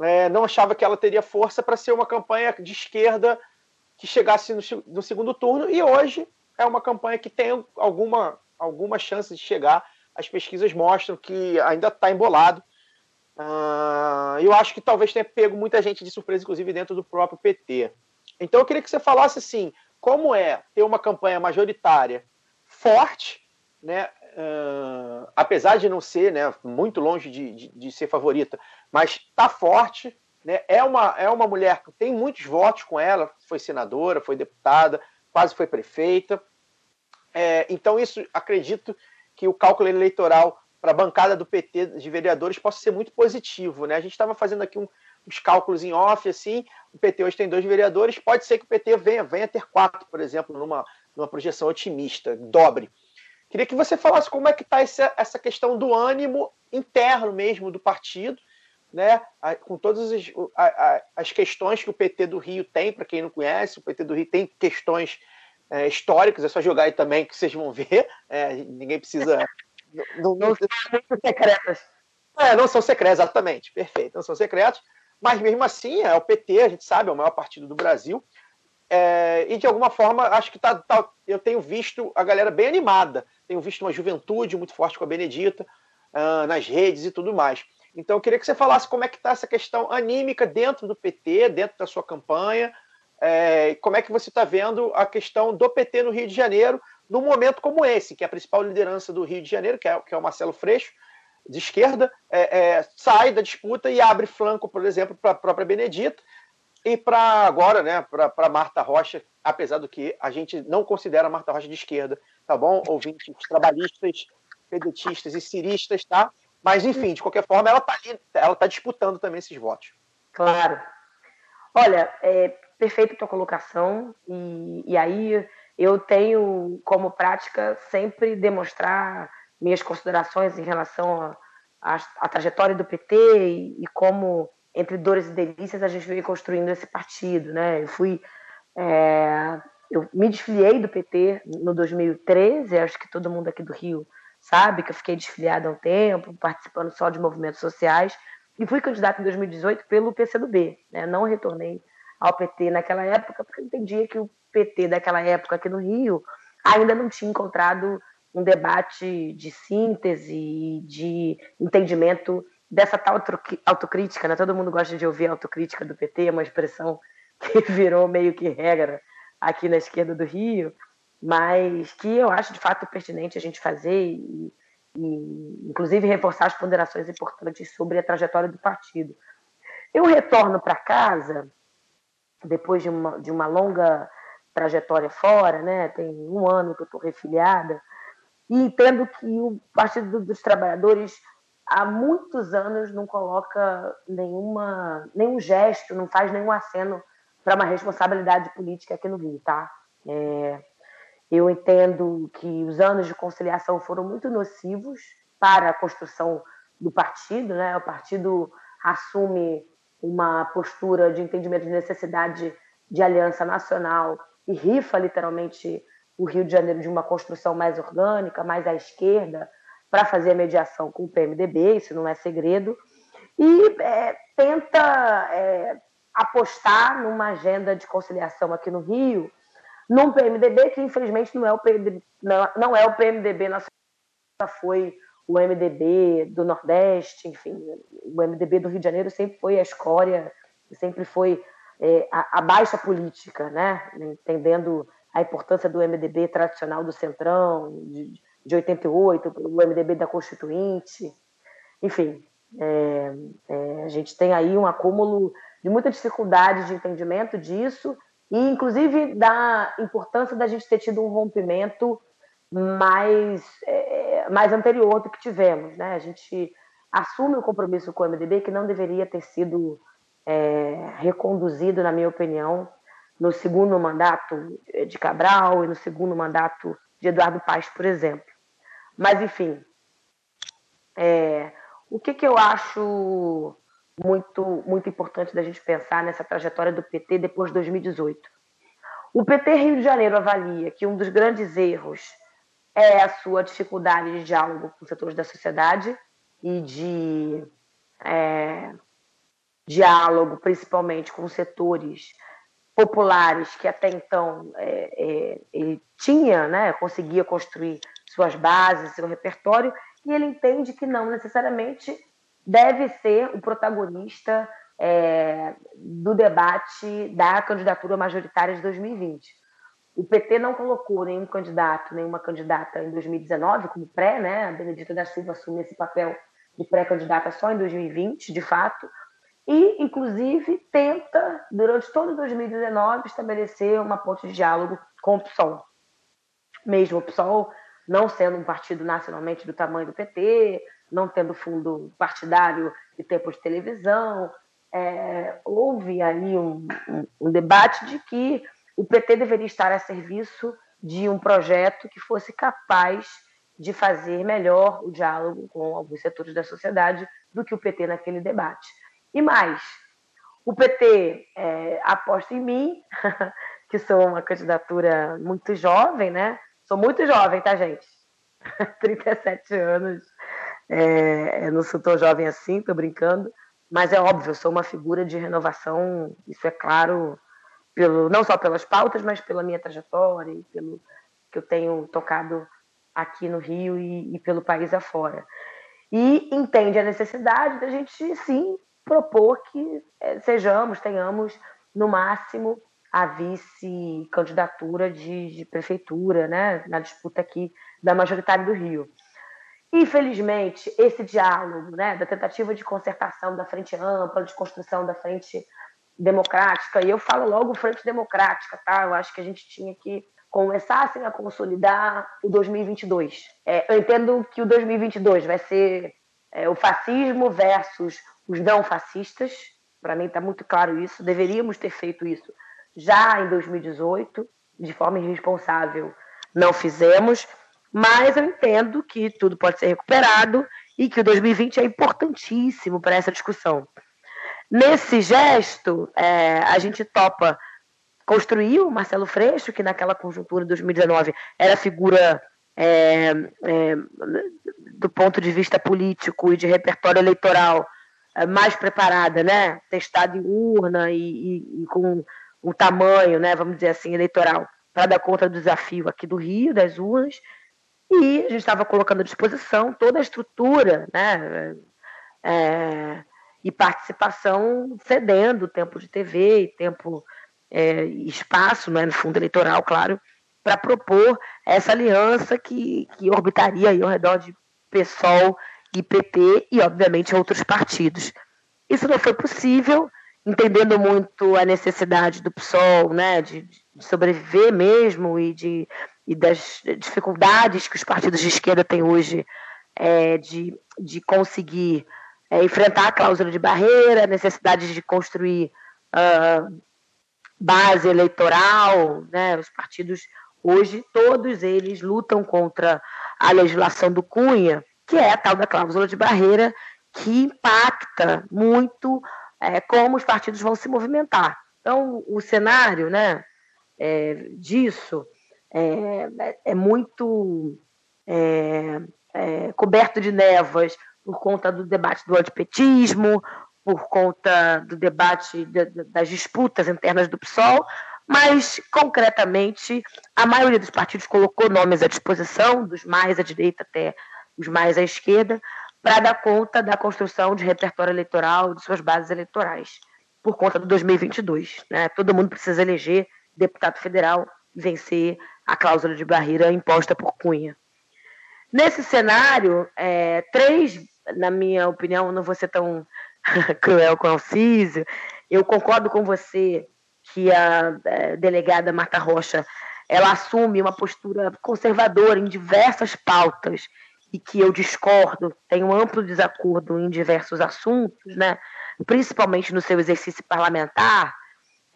é, não achava que ela teria força para ser uma campanha de esquerda que chegasse no, no, segundo turno, e hoje é uma campanha que tem alguma, alguma chance de chegar. As pesquisas mostram que ainda está embolado. Uh, eu acho que talvez tenha pego muita gente de surpresa, inclusive dentro do próprio PT. Então eu queria que você falasse assim, como é ter uma campanha majoritária forte, né, uh, apesar de não ser né, muito longe de, de, de ser favorita, mas está forte. Né, é, uma, é uma mulher que tem muitos votos com ela, foi senadora, foi deputada, quase foi prefeita. É, então, isso acredito que o cálculo eleitoral para a bancada do PT de vereadores possa ser muito positivo. Né? A gente estava fazendo aqui um, uns cálculos em off, assim, o PT hoje tem dois vereadores, pode ser que o PT venha, venha ter quatro, por exemplo, numa, numa projeção otimista, dobre. Queria que você falasse como é que está essa questão do ânimo interno mesmo do partido, né? com todas as, as questões que o PT do Rio tem, para quem não conhece, o PT do Rio tem questões é, históricas, é só jogar aí também que vocês vão ver. É, ninguém precisa. *laughs* não, não, não são secretas. É, não são secretas, exatamente, perfeito, não são secretos, mas mesmo assim é o PT, a gente sabe, é o maior partido do Brasil, é, e de alguma forma, acho que tá, tá, eu tenho visto a galera bem animada. Tenho visto uma juventude muito forte com a Benedita uh, nas redes e tudo mais. Então eu queria que você falasse como é que está essa questão anímica dentro do PT, dentro da sua campanha, é, como é que você está vendo a questão do PT no Rio de Janeiro num momento como esse, que é a principal liderança do Rio de Janeiro, que é, que é o Marcelo Freixo, de esquerda, é, é, sai da disputa e abre flanco, por exemplo, para a própria Benedita, e para agora, né, para Marta Rocha, apesar do que a gente não considera a Marta Rocha de esquerda, tá bom? Ouvintes trabalhistas, pedetistas e ciristas, tá? Mas, enfim, de qualquer forma, ela está ela tá disputando também esses votos. Claro. Olha, é, perfeita tua colocação, e, e aí eu tenho como prática sempre demonstrar minhas considerações em relação à trajetória do PT e, e, como, entre dores e delícias, a gente veio construindo esse partido. Né? Eu fui. É, eu me desfiliei do PT no 2013, acho que todo mundo aqui do Rio sabe que eu fiquei desfiliada há um tempo, participando só de movimentos sociais, e fui candidata em 2018 pelo PCdoB. Né? Não retornei ao PT naquela época, porque eu entendia que o PT daquela época aqui no Rio ainda não tinha encontrado um debate de síntese, de entendimento dessa tal autocrítica. Né? Todo mundo gosta de ouvir autocrítica do PT, é uma expressão *laughs* que virou meio que regra aqui na esquerda do Rio mas que eu acho de fato pertinente a gente fazer e, e inclusive reforçar as ponderações importantes sobre a trajetória do partido. Eu retorno para casa depois de uma, de uma longa trajetória fora, né? Tem um ano que eu estou refiliada e entendo que o Partido dos Trabalhadores há muitos anos não coloca nenhuma, nenhum gesto, não faz nenhum aceno para uma responsabilidade política aqui no Rio, tá? É, eu entendo que os anos de conciliação foram muito nocivos para a construção do partido, né? O partido assume uma postura de entendimento de necessidade de aliança nacional e rifa literalmente o Rio de Janeiro de uma construção mais orgânica, mais à esquerda, para fazer a mediação com o PMDB, isso não é segredo, e é, tenta é, apostar numa agenda de conciliação aqui no Rio num PMDB que infelizmente não é o PMDB, não, não é o PMDB nacional, foi o MDB do Nordeste, enfim, o MDB do Rio de Janeiro sempre foi a escória, sempre foi é, a, a, baixa política, né? entendendo a importância do MDB tradicional do Centrão, de, de 88, o MDB da Constituinte, enfim, é, é, a gente tem aí um acúmulo de muita dificuldade de entendimento disso e inclusive da importância da gente ter tido um rompimento mais, é, mais anterior do que tivemos. Né? A gente assume o compromisso com o MDB que não deveria ter sido é, reconduzido, na minha opinião, no segundo mandato de Cabral e no segundo mandato de Eduardo Paes, por exemplo. Mas, enfim, é, o que, que eu acho muito, muito importante da gente pensar nessa trajetória do PT depois de 2018. O PT Rio de Janeiro avalia que um dos grandes erros é a sua dificuldade de diálogo com setores da sociedade e de é, diálogo, principalmente com setores populares que até então é, é, ele tinha, né, conseguia construir suas bases, seu repertório, e ele entende que não necessariamente deve ser o protagonista é, do debate da candidatura majoritária de 2020. O PT não colocou nenhum candidato, nenhuma candidata em 2019 como pré, né? A Benedita da Silva assume esse papel de pré-candidata só em 2020, de fato, e, inclusive, tenta, durante todo 2019, estabelecer uma ponte de diálogo com o PSOL. Mesmo o PSOL não sendo um partido nacionalmente do tamanho do PT, não tendo fundo partidário e tempo de televisão. É, houve aí um, um, um debate de que o PT deveria estar a serviço de um projeto que fosse capaz de fazer melhor o diálogo com alguns setores da sociedade do que o PT naquele debate. E mais, o PT é, aposta em mim, *laughs* que sou uma candidatura muito jovem, né? Sou muito jovem, tá, gente? *laughs* 37 anos, é, eu não sou tão jovem assim, tô brincando, mas é óbvio, eu sou uma figura de renovação, isso é claro, pelo, não só pelas pautas, mas pela minha trajetória e pelo que eu tenho tocado aqui no Rio e, e pelo país afora. E entende a necessidade da gente, sim, propor que é, sejamos, tenhamos, no máximo, a vice-candidatura de, de, prefeitura, né, na disputa aqui da majoritária do Rio. Infelizmente, esse diálogo, né, da tentativa de concertação da frente ampla, de construção da frente democrática, e eu falo logo frente democrática, tá? Eu acho que a gente tinha que começar assim, a consolidar o 2022. É, eu entendo que o 2022 vai ser é, o fascismo versus os não fascistas. Para mim está muito claro isso. Deveríamos ter feito isso já em 2018, de forma irresponsável, não fizemos, mas eu entendo que tudo pode ser recuperado e que o 2020 é importantíssimo para essa discussão. Nesse gesto, é, a gente topa construir o Marcelo Freixo, que naquela conjuntura de 2019 era figura é, é, do ponto de vista político e de repertório eleitoral mais preparada, né? testada em urna e, e, e com o tamanho, né, vamos dizer assim, eleitoral, para dar conta do desafio aqui do Rio, das urnas, e a gente estava colocando à disposição toda a estrutura, né, é, e participação cedendo tempo de TV e tempo é, espaço, né, no fundo eleitoral, claro, para propor essa aliança que, que orbitaria ao redor de PSOL e e, obviamente, outros partidos. Isso não foi possível, entendendo muito a necessidade do PSOL, né, de, de sobreviver mesmo e, de, e das dificuldades que os partidos de esquerda têm hoje é, de, de conseguir é, enfrentar a cláusula de barreira, a necessidade de construir uh, base eleitoral, né, os partidos hoje, todos eles lutam contra a legislação do Cunha, que é a tal da cláusula de barreira, que impacta muito é, como os partidos vão se movimentar. Então, o cenário né, é, disso é, é muito é, é, coberto de névoas por conta do debate do antipetismo, por conta do debate de, de, das disputas internas do PSOL, mas, concretamente, a maioria dos partidos colocou nomes à disposição, dos mais à direita até os mais à esquerda, para dar conta da construção de repertório eleitoral de suas bases eleitorais, por conta do 2022. Né? Todo mundo precisa eleger deputado federal e vencer a cláusula de barreira imposta por Cunha. Nesse cenário, é, três, na minha opinião, não vou ser tão *laughs* cruel com o Alcísio, eu concordo com você que a é, delegada Marta Rocha ela assume uma postura conservadora em diversas pautas e que eu discordo, tenho um amplo desacordo em diversos assuntos, né? principalmente no seu exercício parlamentar,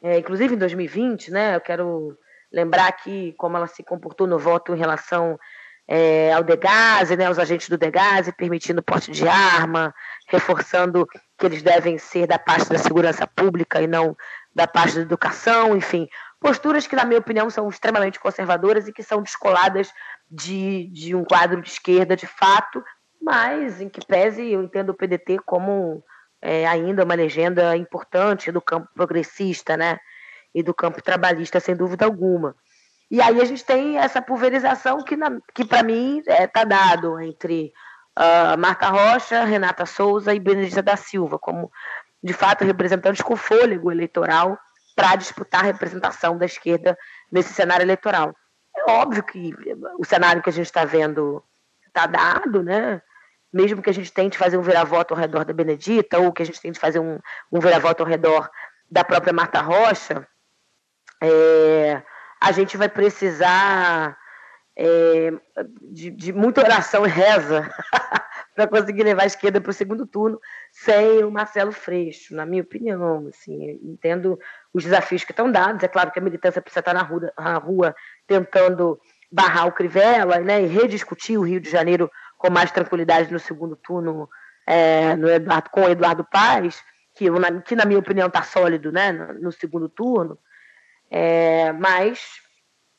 é, inclusive em 2020, né? eu quero lembrar aqui como ela se comportou no voto em relação é, ao Degase, né, aos agentes do Degase, permitindo porte de arma, reforçando que eles devem ser da parte da segurança pública e não da parte da educação, enfim, posturas que, na minha opinião, são extremamente conservadoras e que são descoladas de, de um quadro de esquerda de fato, mas em que pese eu entendo o PDT como é, ainda uma legenda importante do campo progressista, né? E do campo trabalhista, sem dúvida alguma. E aí a gente tem essa pulverização que, que para mim, está é, tá dado entre uh, Marta Rocha, Renata Souza e Benedita da Silva, como, de fato, representantes com fôlego eleitoral para disputar a representação da esquerda nesse cenário eleitoral. Óbvio que o cenário que a gente está vendo está dado, né? Mesmo que a gente tente fazer um vira-voto ao redor da Benedita, ou que a gente tente fazer um, um ao redor da própria Marta Rocha, é, a gente vai precisar é, de, de, muita oração e reza *laughs* para conseguir levar a esquerda para o segundo turno sem o Marcelo Freixo, na minha opinião. Assim, entendo os desafios que estão dados. É claro que a militância precisa estar na rua, na rua tentando barrar o Crivella né, e rediscutir o Rio de Janeiro com mais tranquilidade no segundo turno é, no Eduardo, com o Eduardo Paes, que, que na minha opinião está sólido né, no, no segundo turno. É, mas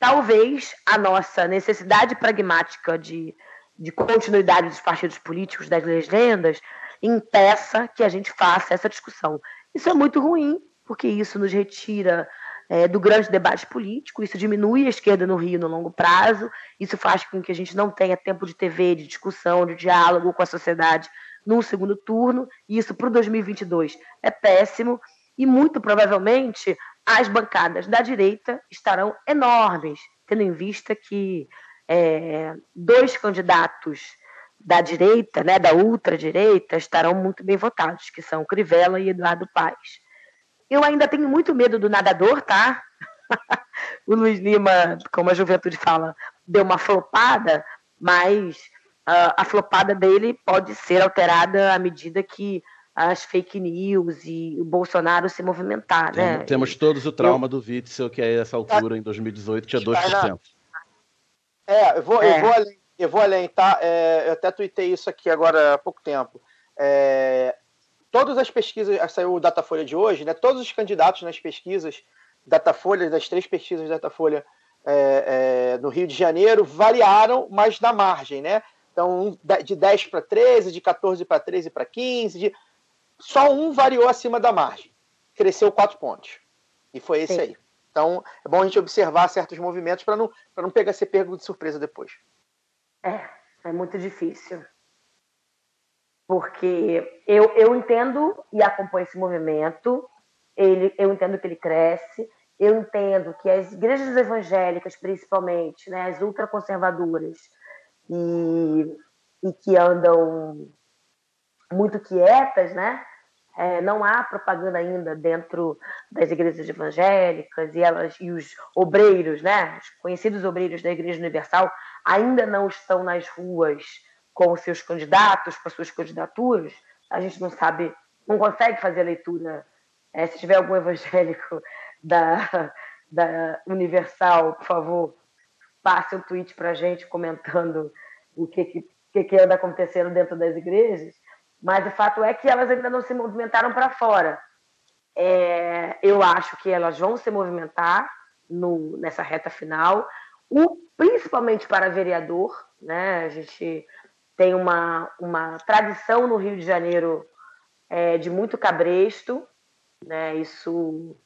talvez a nossa necessidade pragmática de, de continuidade dos partidos políticos, das legendas, impeça que a gente faça essa discussão. Isso é muito ruim, porque isso nos retira é, do grande debate político, isso diminui a esquerda no Rio no longo prazo, isso faz com que a gente não tenha tempo de TV, de discussão, de diálogo com a sociedade no segundo turno, e isso para o 2022 é péssimo, e muito provavelmente as bancadas da direita estarão enormes, tendo em vista que é, dois candidatos da direita, né, da ultradireita, estarão muito bem votados, que são Crivella e Eduardo Paes. Eu ainda tenho muito medo do nadador, tá? *laughs* o Luiz Lima, como a juventude fala, deu uma flopada, mas uh, a flopada dele pode ser alterada à medida que as fake news e o Bolsonaro se movimentar, né? Temos, todos o trauma eu... do Witzel, que a essa altura, em 2018, tinha 2%. É, eu vou, É. Eu vou além, eu vou além, tá? É, eu até tuitei isso aqui agora há pouco tempo. É, todas as pesquisas, saiu o Datafolha de hoje, né? Todos os candidatos nas pesquisas Datafolha, das três pesquisas Datafolha é, é, no Rio de Janeiro, variaram, mas na margem, né? Então, de 10 para 13, de 14 para 13 para 15, de... só um variou acima da margem. Cresceu 4 pontos. E foi esse Sim. aí. Então, é bom a gente observar certos movimentos para não, pra não pegar ser pego de surpresa depois. É, é muito difícil. Porque eu, eu entendo e acompanho esse movimento, ele, eu entendo que ele cresce, eu entendo que as igrejas evangélicas, principalmente, né, as ultraconservadoras, e, e que andam muito quietas, né? É, não há propaganda ainda dentro das igrejas evangélicas e elas e os obreiros, né, os conhecidos obreiros da Igreja Universal ainda não estão nas ruas com os seus candidatos, com as suas candidaturas. A gente não sabe, não consegue fazer a leitura. É, se tiver algum evangélico *laughs* da, da Universal, por favor, passe um tweet para a gente comentando o que, que, que, que anda acontecendo dentro das igrejas. Mas o fato é que elas ainda não se movimentaram para fora. É, eu acho que elas vão se movimentar no, nessa reta final, o, principalmente para vereador. Né? A gente tem uma, uma tradição no Rio de Janeiro é, de muito cabresto, né? isso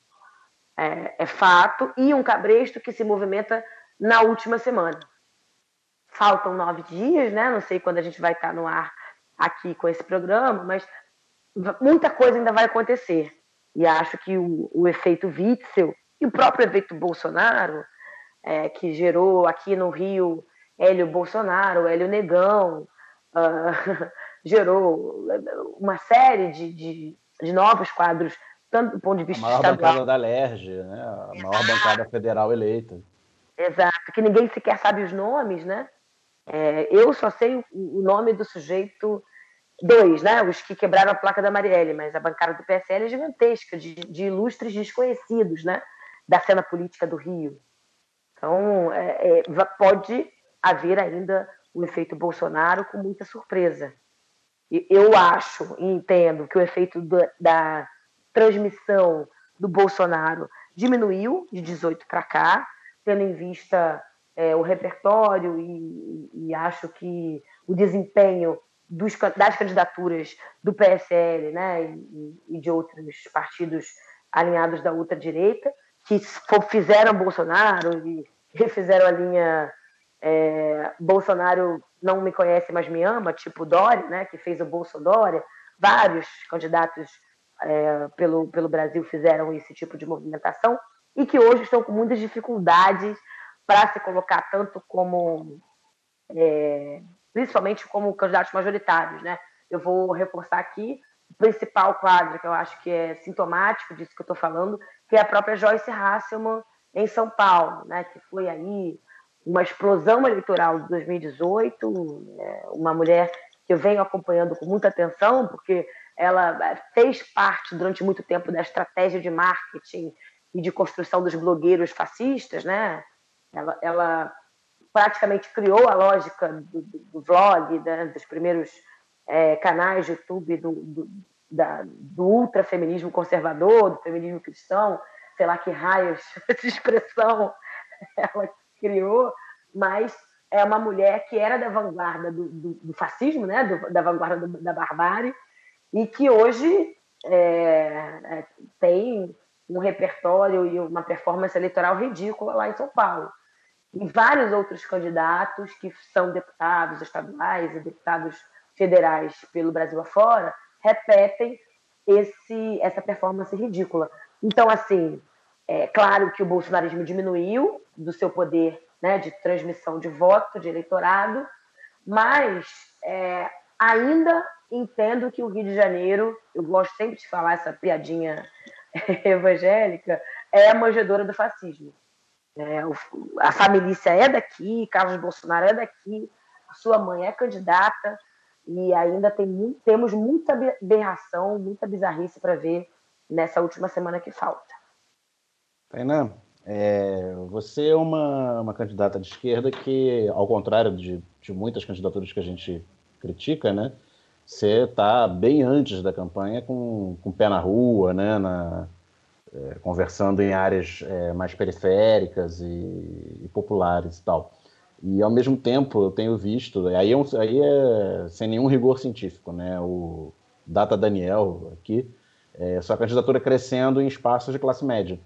é, é fato, e um cabresto que se movimenta na última semana. Faltam nove dias, né? não sei quando a gente vai estar no ar aqui com esse programa, mas muita coisa ainda vai acontecer. E acho que o, o efeito Witzel e o próprio efeito Bolsonaro, é, que gerou aqui no Rio Hélio Bolsonaro, Hélio Negão, uh, *laughs* gerou uma série de, de, de, novos quadros, tanto do ponto de vista a maior estadual. bancada da LERJ, né? a maior bancada federal eleita. Exato, que ninguém sequer sabe os nomes, né? É, eu só sei o nome do sujeito, dois, né? Os que quebraram a placa da Marielle, mas a bancada do PSL é gigantesca, de, de ilustres desconhecidos, né? Da cena política do Rio. Então, é, é, pode haver ainda o efeito Bolsonaro com muita surpresa. Eu acho e entendo que o efeito da transmissão do Bolsonaro diminuiu de 18 para cá, tendo em vista é, o repertório e, e, acho que o desempenho dos, das candidaturas do PSL né, e, e, de outros partidos alinhados da ultradireita, que fizeram Bolsonaro e refizeram a linha é, Bolsonaro não me conhece, mas me ama, tipo Dória, né, que fez o Bolsonaro. Vários candidatos é, pelo, pelo Brasil fizeram esse tipo de movimentação e que hoje estão com muitas dificuldades para se colocar tanto como, é, principalmente como candidatos majoritários, né? Eu vou reforçar aqui o principal quadro que eu acho que é sintomático disso que eu estou falando, que é a própria Joyce Hasselman em São Paulo, né? Que foi aí uma explosão eleitoral de 2018, né? uma mulher que eu venho acompanhando com muita atenção, porque ela fez parte durante muito tempo da estratégia de marketing e de construção dos blogueiros fascistas, né? Ela, ela praticamente criou a lógica do, do, do vlog, né? dos primeiros é, canais de YouTube do, do, da, do ultrafeminismo conservador, do feminismo cristão, sei lá que raios *laughs* essa expressão ela criou, mas é uma mulher que era da vanguarda do, do, do fascismo, né? da vanguarda da barbárie, e que hoje é, tem um repertório e uma performance eleitoral ridícula lá em São Paulo. E vários outros candidatos que são deputados estaduais e deputados federais pelo Brasil afora repetem esse, essa performance ridícula. Então, assim, é claro que o bolsonarismo diminuiu do seu poder né, de transmissão de voto, de eleitorado, mas é, ainda entendo que o Rio de Janeiro, eu gosto sempre de falar essa piadinha *laughs* evangélica, é a manjedora do fascismo. É, o, a família é daqui, Carlos Bolsonaro é daqui, sua mãe é candidata, e ainda tem temos muita aberração, muita bizarrice para ver nessa última semana que falta. Tainá, é, você é uma, uma candidata de esquerda que, ao contrário de, de muitas candidaturas que a gente critica, né? Você está bem antes da campanha com, com o pé na rua, né? Na, é, conversando em áreas é, mais periféricas e, e, populares e tal. E ao mesmo tempo eu tenho visto, aí é, aí é sem nenhum rigor científico, né? O Data Daniel aqui, é, sua candidatura crescendo em espaços de classe média.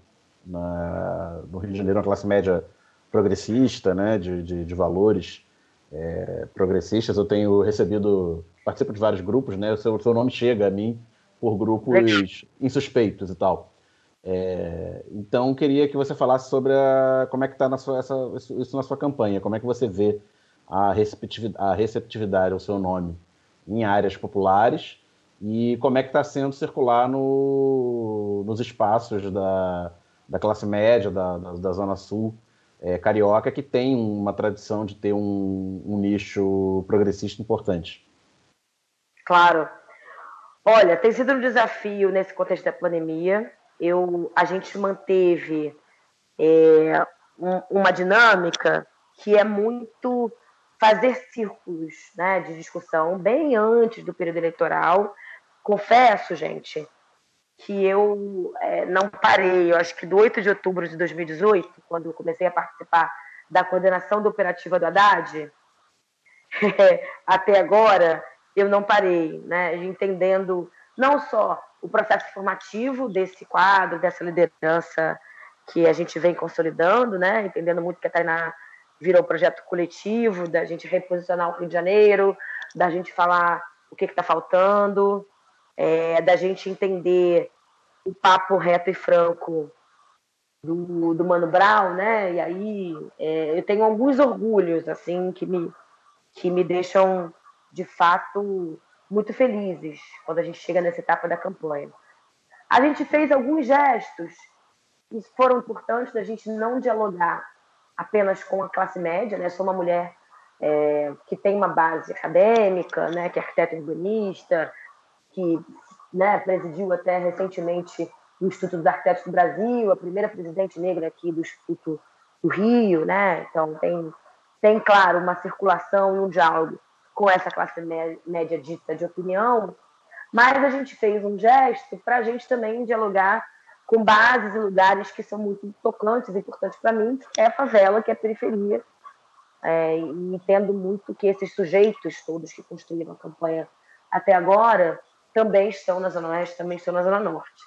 Na, no Rio de Janeiro, uma classe média progressista, né? De, de, de valores é, progressistas. Eu tenho recebido, participo de vários grupos, né? O seu, o seu nome chega a mim por grupos insuspeitos e tal. É, então, queria que você falasse sobre a, como é que está isso na sua campanha, como é que você vê a receptividade, a receptividade ao seu nome em áreas populares e como é que está sendo circular no, nos espaços da, da classe média, da, da, da Zona Sul é, carioca, que tem uma tradição de ter um, um nicho progressista importante. Claro. Olha, tem sido um desafio nesse contexto da pandemia, eu, a gente manteve é, um, uma dinâmica que é muito fazer círculos né, de discussão bem antes do período eleitoral. Confesso, gente, que eu é, não parei, eu acho que do 8 de outubro de 2018, quando eu comecei a participar da coordenação da operativa do Haddad, *laughs* até agora, eu não parei, né, entendendo não só o processo formativo desse quadro, dessa liderança que a gente vem consolidando, né? entendendo muito que a Tainá virou um projeto coletivo, da gente reposicionar o Rio de Janeiro, da gente falar o que está faltando, é, da gente entender o papo reto e franco do, do Mano Brown, né? E aí é, eu tenho alguns orgulhos assim que me, que me deixam de fato muito felizes quando a gente chega nessa etapa da campanha. A gente fez alguns gestos que foram importantes da gente não dialogar apenas com a classe média, né? Sou uma mulher é, que tem uma base acadêmica, né? Que é arquiteta urbanista, que né, presidiu até recentemente o Instituto dos Arquitetos do Brasil, a primeira presidente negra aqui do Instituto do Rio, né? Então tem tem claro uma circulação e um diálogo com essa classe média dita de opinião, mas a gente fez um gesto para a gente também dialogar com bases e lugares que são muito tocantes e importantes para mim, que é a favela, que é a periferia. É, e entendo muito que esses sujeitos todos que construíram a campanha até agora também estão na Zona Oeste, também estão na Zona Norte.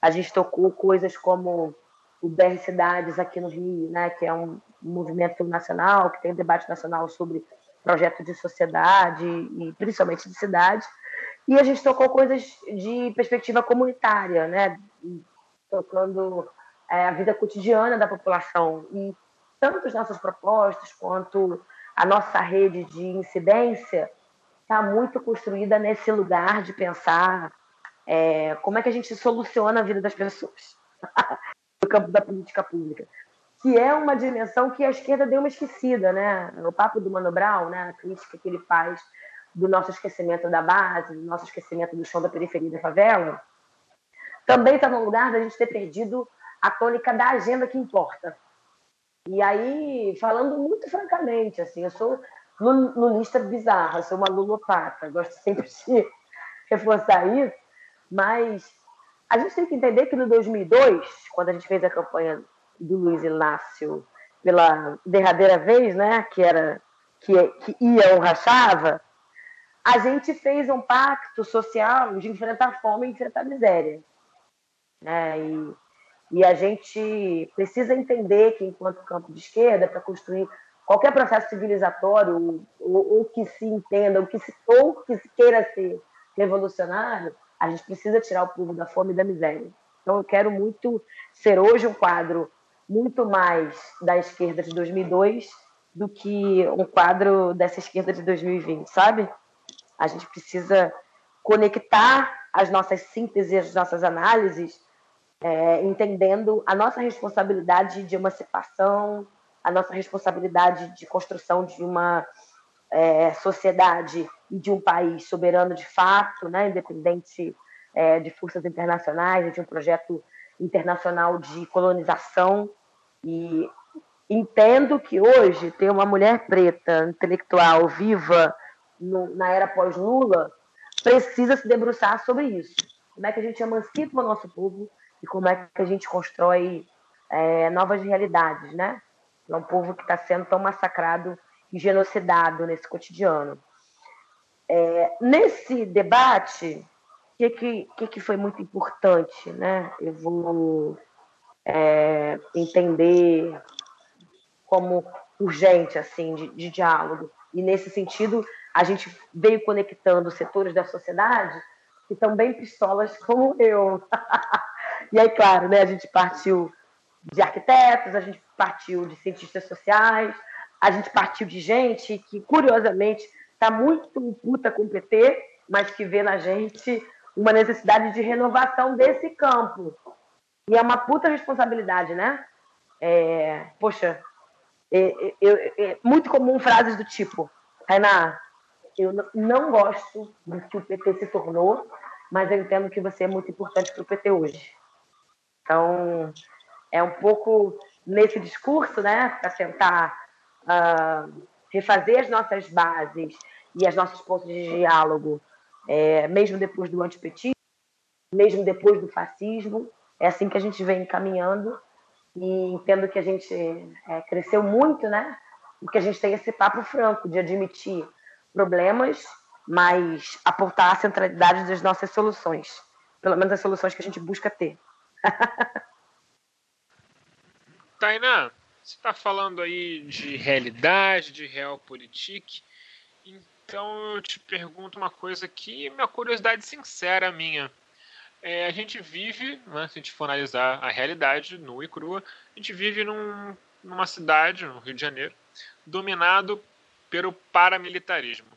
A gente tocou coisas como o BR Cidades aqui no Rio, né, que é um movimento nacional, que tem um debate nacional sobre projeto de sociedade e principalmente de cidade. E a gente tocou coisas de perspectiva comunitária, né? tocando é, a vida cotidiana da população. E tanto as nossas propostas quanto a nossa rede de incidência está muito construída nesse lugar de pensar é, como é que a gente soluciona a vida das pessoas *laughs* no campo da política pública que é uma dimensão que a esquerda deu uma esquecida, né? O papo do Mano Brown, né? A crítica que ele faz do nosso esquecimento da base, do nosso esquecimento do chão da periferia da favela, também está no lugar da gente ter perdido a tônica da agenda que importa. E aí, falando muito francamente, assim, eu sou lulista bizarra, sou uma lulopata, gosto sempre de *laughs* reforçar isso, mas a gente tem que entender que no 2002, quando a gente fez a campanha do Luiz Inácio pela derradeira vez, né, que era que, que ia ou rachava, a gente fez um pacto social de enfrentar fome e enfrentar miséria. Né? E, e a gente precisa entender que, enquanto campo de esquerda, para construir qualquer processo civilizatório, ou, que se entenda, ou que se, ou que se queira ser revolucionário, a gente precisa tirar o povo da fome e da miséria. Então, eu quero muito ser hoje um quadro muito mais da esquerda de 2002 do que um quadro dessa esquerda de 2020, sabe? A gente precisa conectar as nossas sínteses, as nossas análises, é, entendendo a nossa responsabilidade de emancipação, a nossa responsabilidade de construção de uma é, sociedade e de um país soberano de fato, né, independente é, de forças internacionais, de um projeto internacional de colonização. E entendo que hoje ter uma mulher preta, intelectual, viva no, na era pós-Lula, precisa se debruçar sobre isso. Como é que a gente emancipa o nosso povo e como é que a gente constrói é, novas realidades, né? É um povo que está sendo tão massacrado e genocidado nesse cotidiano. É, nesse debate, o que, que, que, foi muito importante, né? Eu vou é, entender como urgente, assim, de, de diálogo. E nesse sentido, a gente veio conectando setores da sociedade que bem pistolas como eu. *laughs* e aí, claro, né, a gente partiu de arquitetos, a gente partiu de cientistas sociais, a gente partiu de gente que, curiosamente, está muito puta com o PT, mas que vê na gente uma necessidade de renovação desse campo. E é uma puta responsabilidade, né? É, poxa, é, é, é, muito comum frases do tipo, Tainá, eu não gosto do que o PT se tornou, mas eu entendo que você é muito importante para o PT hoje. Então, é um pouco nesse discurso, né, para tentar uh, refazer as nossas bases e as nossas pontos de diálogo, é, mesmo depois do antipetismo, mesmo depois do fascismo. É assim que a gente vem caminhando e entendo que a gente é, cresceu muito, né? Porque a gente tem esse papo franco de admitir problemas, mas apontar a centralidade das nossas soluções, pelo menos as soluções que a gente busca ter. *laughs* Tainá, você está falando aí de realidade, de realpolitik, então eu te pergunto uma coisa aqui, minha curiosidade sincera minha. É, a gente vive, né, se a gente for analisar a realidade nua e crua, a gente vive num, numa cidade, no Rio de Janeiro, dominado pelo paramilitarismo.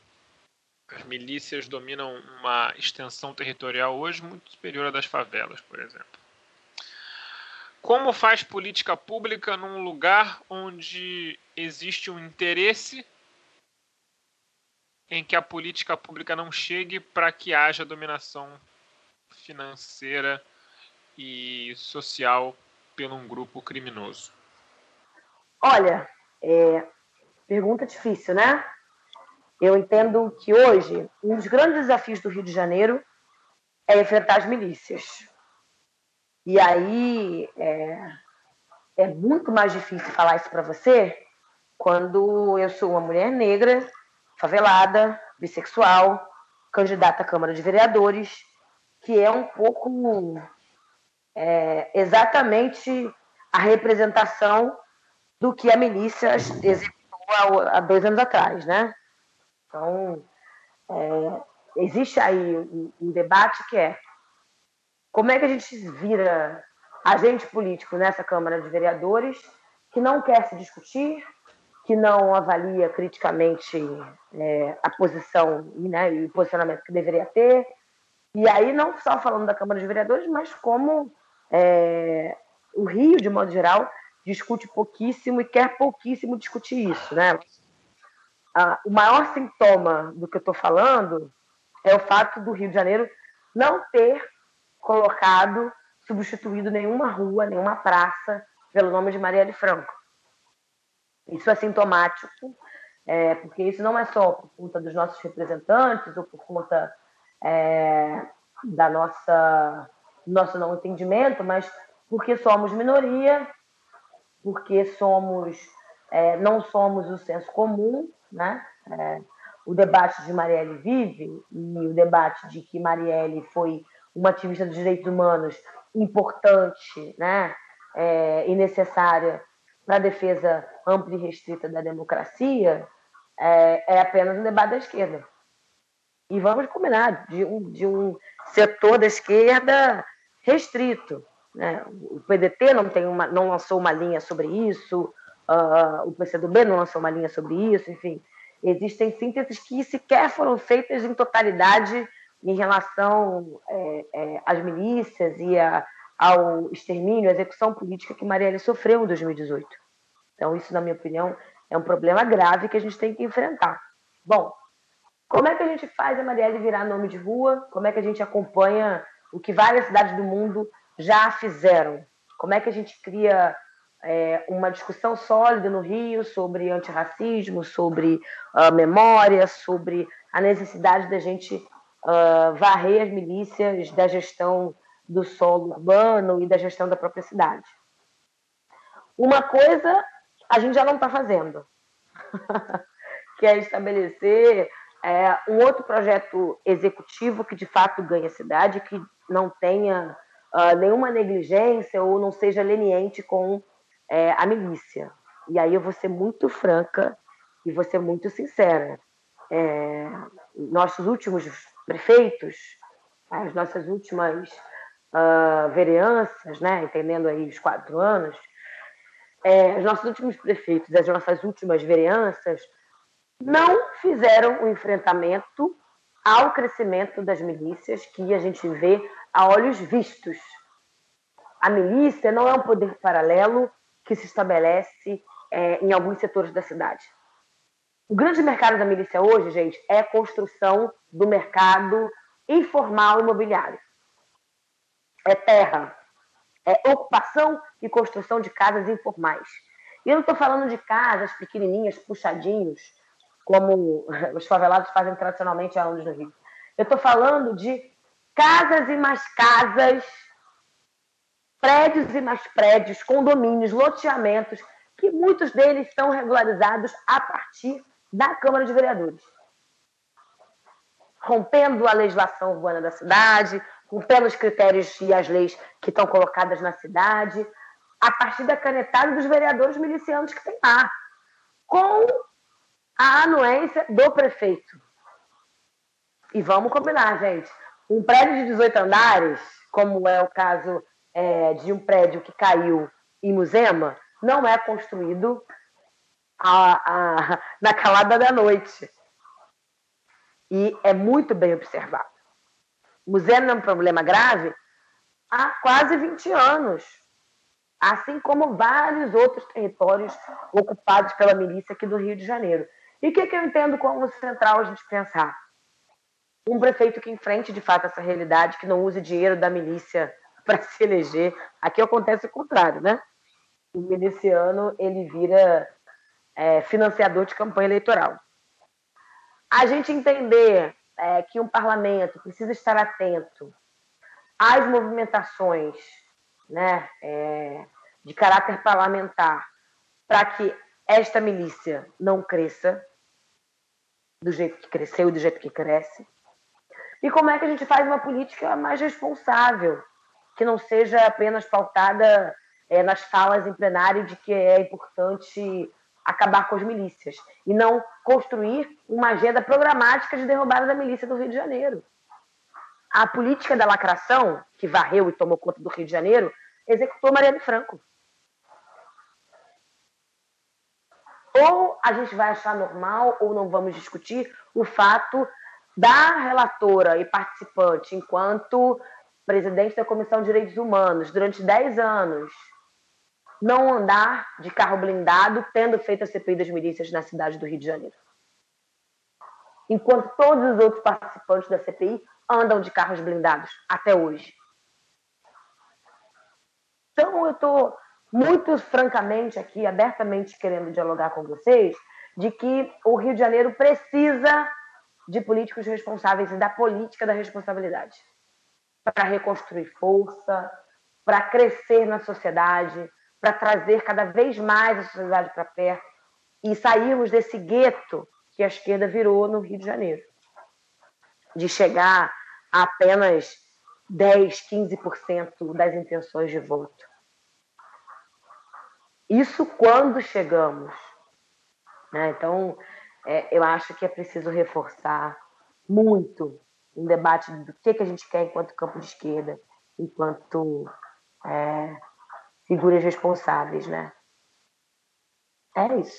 As milícias dominam uma extensão territorial hoje muito superior à das favelas, por exemplo. Como faz política pública num lugar onde existe um interesse em que a política pública não chegue para que haja dominação financeira e social por um grupo criminoso? Olha, é, pergunta difícil, né? Eu entendo que hoje um dos grandes desafios do Rio de Janeiro é enfrentar as milícias. E aí é, é muito mais difícil falar isso para você quando eu sou uma mulher negra, favelada, bissexual, candidata à Câmara de Vereadores, que é um pouco é, exatamente a representação do que a milícia executou há, dois anos atrás, né? Então, é, existe aí um, um, debate que é como é que a gente vira agente político nessa Câmara de Vereadores que não quer se discutir, que não avalia criticamente é, a posição né, e o posicionamento que deveria ter. E aí, não só falando da Câmara de Vereadores, mas como é, o Rio, de modo geral, discute pouquíssimo e quer pouquíssimo discutir isso. Né? Ah, o maior sintoma do que eu estou falando é o fato do Rio de Janeiro não ter colocado, substituído nenhuma rua, nenhuma praça pelo nome de Marielle Franco. Isso é sintomático, é, porque isso não é só por conta dos nossos representantes ou por conta é, da nossa nosso não entendimento, mas porque somos minoria, porque somos é, não somos o senso comum, né? É, o debate de Marielle vive e o debate de que Marielle foi uma ativista dos direitos humanos importante, né? É, e necessária para a defesa ampla e restrita da democracia é, é, apenas um debate da esquerda. E vamos combinar de um, de um setor da esquerda restrito. Né? O PDT não, tem uma, não lançou uma linha sobre isso, uh, o PCdoB não lançou uma linha sobre isso, enfim. Existem sínteses que sequer foram feitas em totalidade em relação é, é, às milícias e a, ao extermínio, à execução política que Marielle sofreu em 2018. Então, isso, na minha opinião, é um problema grave que a gente tem que enfrentar. Bom, como é que a gente faz a Marielle virar nome de rua? Como é que a gente acompanha o que várias cidades do mundo já fizeram? Como é que a gente cria é, uma discussão sólida no Rio sobre antirracismo, sobre uh, memória, sobre a necessidade da gente uh, varrer as milícias da gestão do solo urbano e da gestão da própria cidade. Uma coisa a gente já não está fazendo, *laughs* que é estabelecer é, um outro projeto executivo que de fato ganhe a cidade, que não tenha uh, nenhuma negligência ou não seja leniente com é, a milícia. E aí eu vou ser muito franca e vou ser muito sincera. É, nossos últimos prefeitos, as nossas últimas uh, vereanças, né, entendendo aí os quatro anos, é, os nossos últimos prefeitos, as nossas últimas vereanças, não fizeram o um enfrentamento ao crescimento das milícias que a gente vê a olhos vistos. A milícia não é um poder paralelo que se estabelece é, em alguns setores da cidade. O grande mercado da milícia hoje, gente, é a construção do mercado informal imobiliário. É terra, é ocupação e construção de casas informais. E eu não estou falando de casas pequenininhas, puxadinhos, como *laughs* os favelados fazem tradicionalmente aonde no Rio. Eu estou falando de casas e mais casas prédios e mais prédios, condomínios, loteamentos, que muitos deles são regularizados a partir da Câmara de Vereadores. Rompendo a legislação urbana da cidade, rompendo os critérios e as leis que estão colocadas na cidade, a partir da canetada dos vereadores milicianos que tem lá, com a anuência do prefeito. E vamos combinar, gente. Um prédio de 18 andares, como é o caso é, de um prédio que caiu em Muzema não é construído a, a, *laughs* na calada da noite. E é muito bem observado. Muzema é um problema grave há quase 20 anos, assim como vários outros territórios ocupados pela milícia aqui do Rio de Janeiro. E o que, que eu entendo como central a gente pensar? Um prefeito que enfrente de fato essa realidade, que não use dinheiro da milícia *laughs* para se eleger. Aqui acontece o contrário, né? O miliciano ele vira é, financiador de campanha eleitoral. A gente entender é, que um parlamento precisa estar atento às movimentações né, é, de caráter parlamentar para que esta milícia não cresça do jeito que cresceu e do jeito que cresce. E como é que a gente faz uma política mais responsável, que não seja apenas pautada é, nas falas em plenário de que é importante acabar com as milícias e não construir uma agenda programática de derrubada da milícia do Rio de Janeiro. A política da lacração, que varreu e tomou conta do Rio de Janeiro, executou Marielle Franco. Ou a gente vai achar normal, ou não vamos discutir o fato da relatora e participante, enquanto presidente da Comissão de Direitos Humanos durante 10 anos, não andar de carro blindado, tendo feito a CPI das milícias na cidade do Rio de Janeiro. Enquanto todos os outros participantes da CPI andam de carros blindados até hoje. Então, eu estou muito francamente aqui, abertamente querendo dialogar com vocês, de que o Rio de Janeiro precisa de políticos responsáveis e da política da responsabilidade para reconstruir força, para crescer na sociedade, para trazer cada vez mais a sociedade para perto e sairmos desse gueto que a esquerda virou no Rio de Janeiro. De chegar a apenas 10, 15% das intenções de voto. Isso quando chegamos. Né? Então, é, eu acho que é preciso reforçar muito um debate do que, que a gente quer enquanto campo de esquerda, enquanto é, figuras responsáveis, né? É isso.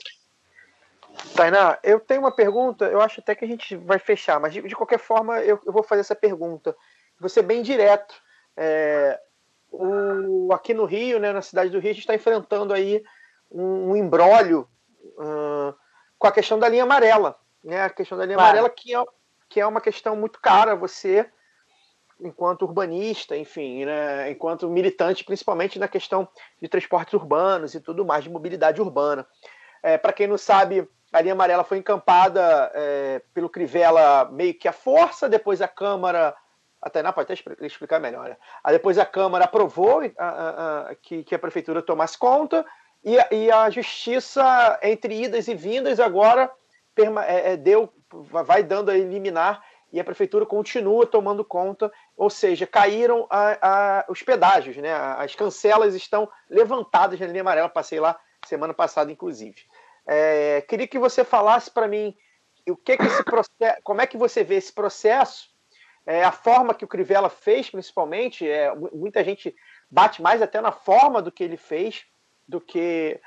Tainá, eu tenho uma pergunta, eu acho até que a gente vai fechar, mas de, de qualquer forma eu, eu, vou fazer essa pergunta. Vou ser bem direto. É, o, aqui no Rio, né, na cidade do Rio, a gente está enfrentando aí um, um embrólio uh, com a questão da linha amarela né? A questão da linha Claro. amarela, que é, que é uma questão muito cara a você, enquanto urbanista, enfim, né? enquanto militante, principalmente na questão de transportes urbanos e tudo mais, de mobilidade urbana. Para quem não sabe, a linha amarela foi encampada é, pelo Crivella meio que à força, depois a Câmara. A Tainá pode até expli- explicar melhor. Né? Aí depois a Câmara aprovou a- a- a- que, que a Prefeitura tomasse conta, e, e a Justiça, entre idas e vindas, agora é, é, deu, vai dando a liminar e a prefeitura continua tomando conta, ou seja, caíram a- a- os pedágios, né? As cancelas estão levantadas na linha amarela. Passei lá semana passada, inclusive. É, queria que você falasse para mim o que, que esse processo, como é que você vê esse processo, é, a forma que o Crivella fez, principalmente. É, mu- muita gente bate mais até na forma do que ele fez do que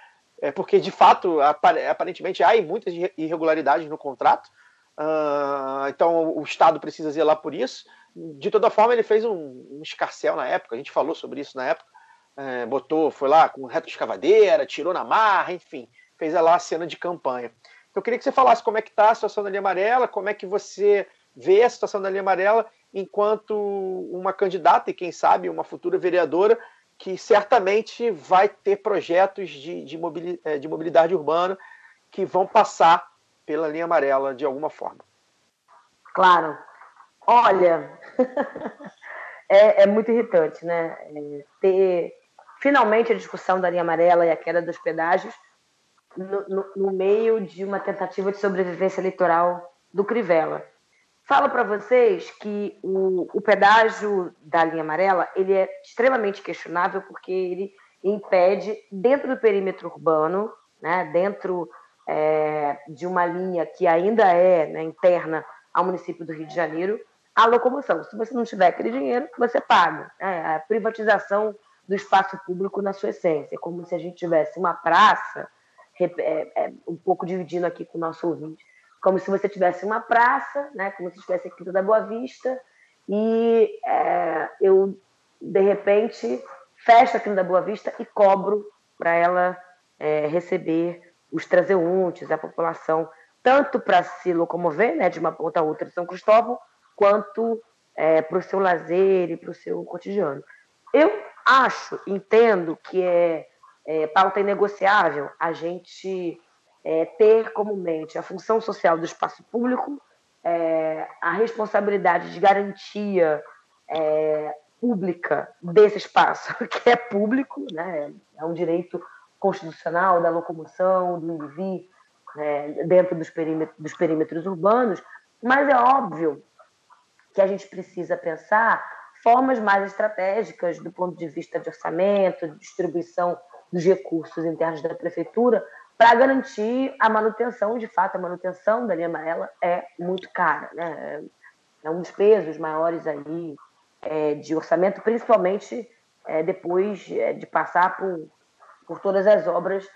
é, porque de fato apare- aparentemente há muitas irre- irregularidades no contrato. Ah, então o Estado precisa zelar por isso. De toda forma, ele fez um, um escarcel na época, a gente falou sobre isso na época. É, botou, foi lá com retroescavadeira, tirou na marra, enfim, fez lá a cena de campanha. Eu queria que você falasse como é que está a situação da linha amarela, como é que você vê a situação da linha amarela enquanto uma candidata e, quem sabe, uma futura vereadora que certamente vai ter projetos de, de, mobili- eh, de mobilidade urbana que vão passar pela linha amarela de alguma forma. Claro. Olha, *laughs* é, é muito irritante, né? É, ter finalmente a discussão da linha amarela e a queda dos pedágios no, no- no meio de uma tentativa de sobrevivência eleitoral do Crivella. Falo para vocês que o, o pedágio da linha amarela ele é extremamente questionável porque ele impede, dentro do perímetro urbano, né, dentro é, de uma linha que ainda é né, interna ao município do Rio de Janeiro, a locomoção. Se você não tiver aquele dinheiro, você paga. É a privatização do espaço público na sua essência. É como se a gente tivesse uma praça, é, é, um pouco dividindo aqui com o nosso ouvinte, como se você tivesse uma praça, né, como se tivesse a Quinta da Boa Vista, e é, eu, de repente, fecho a Quinta da Boa Vista e cobro para ela é, receber os transeuntes, a população, tanto para se locomover né, de uma ponta a outra de São Cristóvão, quanto é, para o seu lazer e para o seu cotidiano. Eu acho, entendo que é, é pauta inegociável a gente é, ter como mente a função social do espaço público, é, a responsabilidade de garantia é, pública desse espaço, *laughs* que é público, né, é um direito constitucional da locomoção, do vir, né, dentro dos perímetros, dos perímetros urbanos, mas é óbvio que a gente precisa pensar formas mais estratégicas do ponto de vista de orçamento, de distribuição dos recursos internos da prefeitura, para garantir a manutenção, de fato, a manutenção da linha amarela é muito cara, né? É um dos pesos maiores aí é, de orçamento, principalmente é, depois é, de passar por, por todas as obras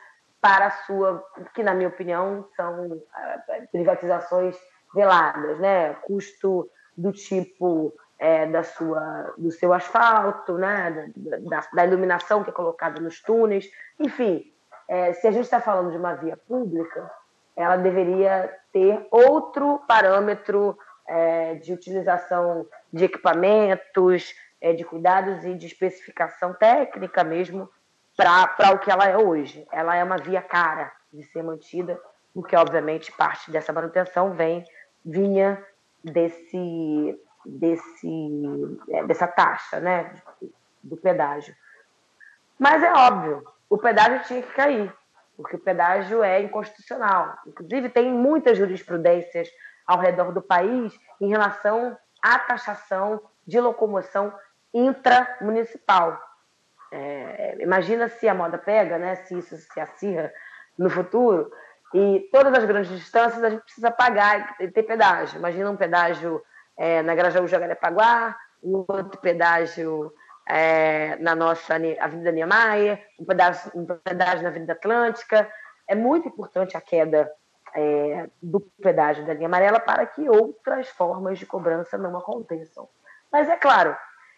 para a sua, que na minha opinião são é, privatizações veladas, né? Custo do tipo é, da sua, do seu asfalto, né? Da, da, da iluminação que é colocada nos túneis, enfim. É, se a gente está falando de uma via pública, ela deveria ter outro parâmetro é, de utilização de equipamentos, é, de cuidados e de especificação técnica mesmo para o que ela é hoje. Ela é uma via cara de ser mantida, porque obviamente parte dessa manutenção vem vinha desse, desse é, dessa taxa, né, do pedágio. Mas é óbvio, o pedágio tinha que cair, porque o pedágio é inconstitucional. Inclusive, tem muitas jurisprudências ao redor do país em relação à taxação de locomoção intramunicipal. É, imagina se a moda pega, né? se isso se acirra no futuro, e todas as grandes distâncias a gente precisa pagar e ter pedágio. Imagina um pedágio é, na Grajaú Jacarepaguá, um outro pedágio é, na nossa Avenida Niemeyer, um pedágio, um pedágio na Avenida Atlântica. É muito importante a queda é, do pedágio da linha amarela para que outras formas de cobrança não aconteçam. Mas é claro,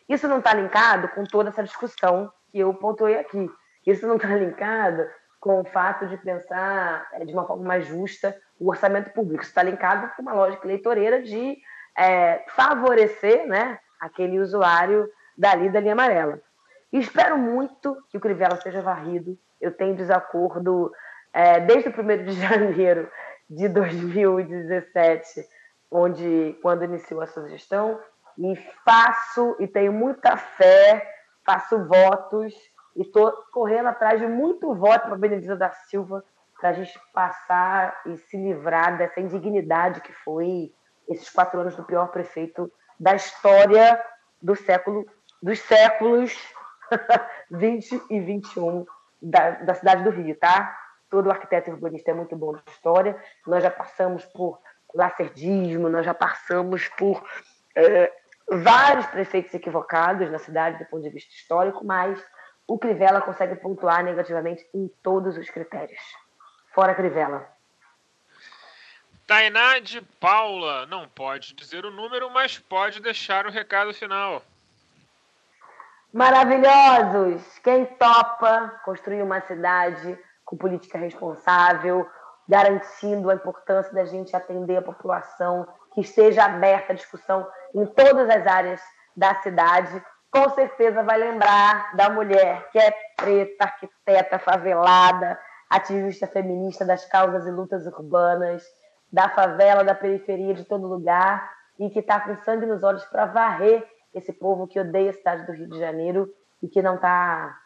isso não está linkado com toda essa discussão que eu pontuei aqui. Isso não está *laughs* linkado com o fato de pensar é, de uma forma mais justa o orçamento público. Isso está linkado com uma lógica eleitoreira de é, favorecer né, aquele usuário dali da linha amarela. Espero muito que o Crivella seja varrido. Eu tenho desacordo é, desde o 1 de *laughs* janeiro de 2017, onde quando iniciou a sua gestão, e faço e tenho muita fé, faço votos e estou correndo atrás de muito voto para Benedita da Silva para a gente passar e se livrar dessa indignidade que foi esses quatro anos do pior prefeito da história do século, dos séculos *laughs* 20 e 21 da, da cidade do Rio, tá? Todo arquiteto urbanista é muito bom na história. Nós já passamos por lacerdismo, nós já passamos por é, vários prefeitos equivocados na cidade do ponto de vista histórico, mas o Crivella consegue pontuar negativamente em todos os critérios. Fora Crivella. Tainá de Paula não pode dizer o número, mas pode deixar o recado final. Maravilhosos! Quem topa construir uma cidade com política responsável, garantindo a importância da gente atender a população, que esteja aberta a discussão em todas as áreas da cidade, com certeza vai lembrar da mulher que é preta, arquiteta, favelada, ativista feminista das causas e lutas urbanas, da favela, da periferia, de todo lugar, e que está com sangue nos olhos para varrer esse povo que odeia a cidade do Rio de Janeiro e que não está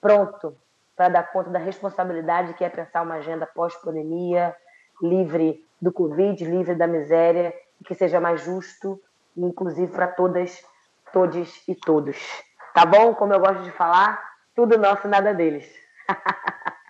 pronto para dar conta da responsabilidade que é pensar uma agenda pós-pandemia, livre do Covid, livre da miséria, que seja mais justo, inclusive para todas, todos e todos. Tá bom? Como eu gosto de falar, tudo nosso, nada deles. *laughs*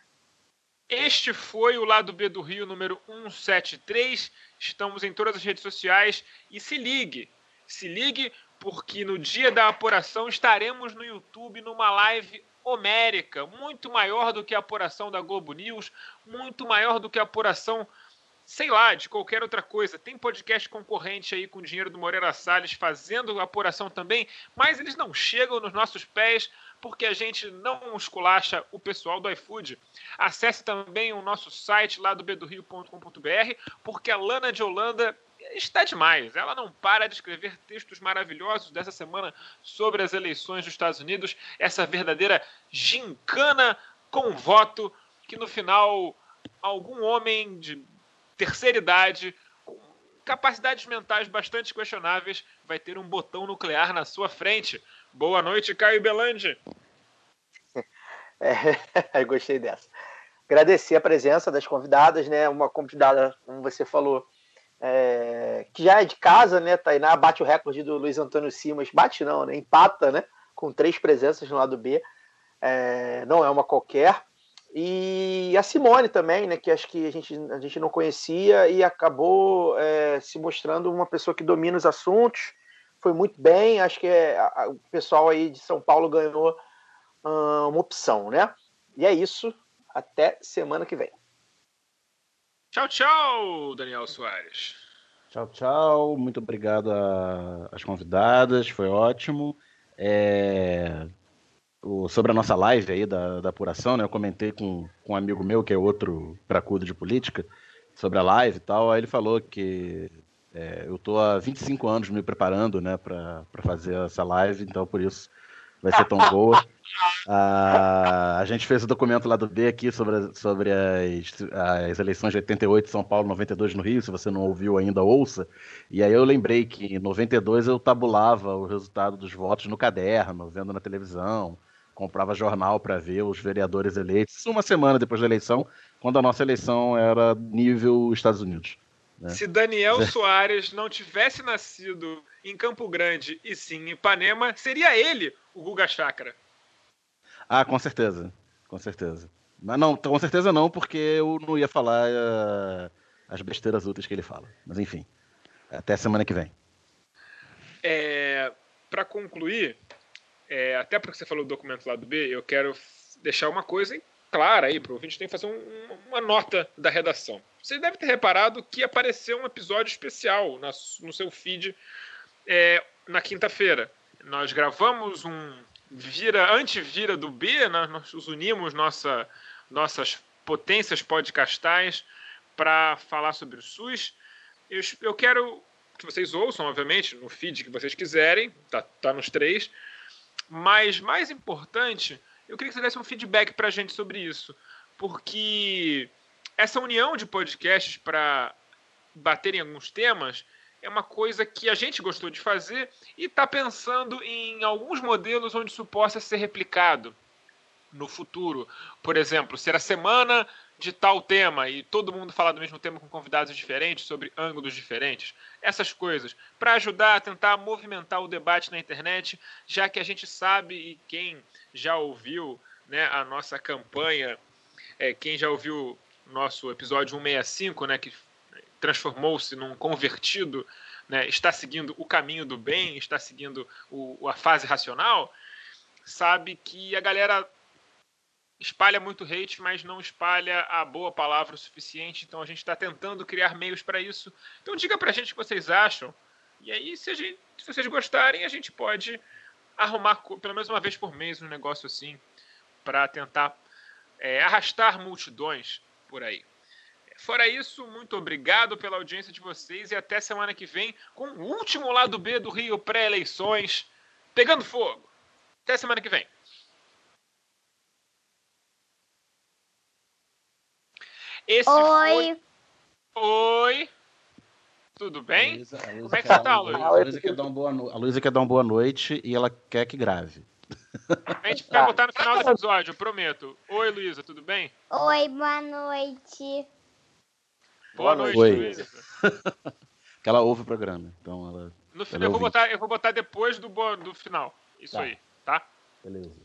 Este foi o lado B do Rio número 173. Estamos em todas as redes sociais e se ligue, se ligue porque no dia da apuração estaremos no YouTube numa live homérica, muito maior do que a apuração da Globo News, muito maior do que a apuração, sei lá, de qualquer outra coisa. Tem podcast concorrente aí com o dinheiro do Moreira Salles fazendo apuração também, mas eles não chegam nos nossos pés porque a gente não esculacha o pessoal do iFood. Acesse também o nosso site lá do bedorio.com.br, porque a Lana de Holanda está demais. Ela não para de escrever textos maravilhosos dessa semana sobre as eleições dos Estados Unidos, essa verdadeira gincana com voto que no final algum homem de terceira idade com capacidades mentais bastante questionáveis vai ter um botão nuclear na sua frente. Boa noite, Caio Belandi. *laughs* É, *laughs* gostei dessa. Agradecer a presença das convidadas, né? Uma convidada, como você falou, é, que já é de casa, né? Tainá bate o recorde do Luiz Antônio Simas, bate não, né? Empata, né? Com três presenças no lado B. É, não é uma qualquer. E a Simone também, né? Que acho que a gente, a gente não conhecia e acabou é, se mostrando uma pessoa que domina os assuntos. Foi muito bem. Acho que é, a, o pessoal aí de São Paulo ganhou hum, uma opção, né? E é isso. Até semana que vem. Tchau, tchau, Daniel Soares. Tchau, tchau. Muito obrigado às convidadas, foi ótimo. É, o, sobre a nossa live aí da, da apuração, né? Eu comentei com, com um amigo meu, que é outro cracudo de política, sobre a live e tal. Aí ele falou que é, eu tô há 25 anos me preparando, né, para fazer essa live, então por isso vai ser tão boa. *laughs* Ah, a gente fez o documento lá do B aqui sobre, sobre as, as eleições de 88 em São Paulo, 92 no Rio. Se você não ouviu ainda, ouça. E aí eu lembrei que em 92 eu tabulava o resultado dos votos no caderno, vendo na televisão, comprava jornal para ver os vereadores eleitos. Uma semana depois da eleição, quando a nossa eleição era nível Estados Unidos. Né? Se Daniel Soares não tivesse nascido em Campo Grande e sim em Ipanema, seria ele o Guga Chakra. Ah, com certeza. Com certeza. Mas não, com certeza não, porque eu não ia falar uh, as besteiras úteis que ele fala. Mas enfim. Até semana que vem. É, Para concluir, é, até porque você falou do documento lá do B, eu quero deixar uma coisa clara aí para o ouvinte, tem que fazer um, uma nota da redação. Você deve ter reparado que apareceu um episódio especial na, no seu feed é, na quinta-feira. Nós gravamos um vira antivira do B, né? nós unimos nossa, nossas potências podcastais para falar sobre o SUS. Eu, eu quero que vocês ouçam, obviamente, no feed que vocês quiserem, tá, tá nos três. Mas mais importante, eu queria que você desse um feedback para a gente sobre isso, porque essa união de podcasts para bater em alguns temas é uma coisa que a gente gostou de fazer e está pensando em alguns modelos onde isso possa ser replicado no futuro. Por exemplo, ser a semana de tal tema e todo mundo falar do mesmo tema com convidados diferentes, sobre ângulos diferentes, essas coisas, para ajudar a tentar movimentar o debate na internet, já que a gente sabe e quem já ouviu né, a nossa campanha, é, quem já ouviu nosso episódio 165, né, que transformou-se num convertido, né, está seguindo o caminho do bem, está seguindo o, a fase racional, sabe que a galera espalha muito hate, mas não espalha a boa palavra o suficiente. Então a gente está tentando criar meios para isso. Então diga para a gente o que vocês acham. E aí, se, gente, se, vocês gostarem, a gente pode arrumar pelo menos uma vez por mês um negócio assim para tentar é, arrastar multidões por aí. Fora isso, muito obrigado pela audiência de vocês e até semana que vem com o último lado B do Rio pré-eleições pegando fogo. Até semana que vem. Esse Oi. Foi... Oi. Tudo bem? A Luísa, a Luísa Como é que você tá, Luísa? A Luísa quer dar um boa no- a Luísa quer dar uma boa noite e ela quer que grave. A gente vai botar no final do episódio, eu prometo. Oi, Luísa, tudo bem? Oi, boa noite. Boa, Boa noite, noite. Luísa. *laughs* Que ela ouve o programa. Então ela. No final, eu vou botar, eu vou botar depois do, do final. Isso Tá. aí, tá? Beleza.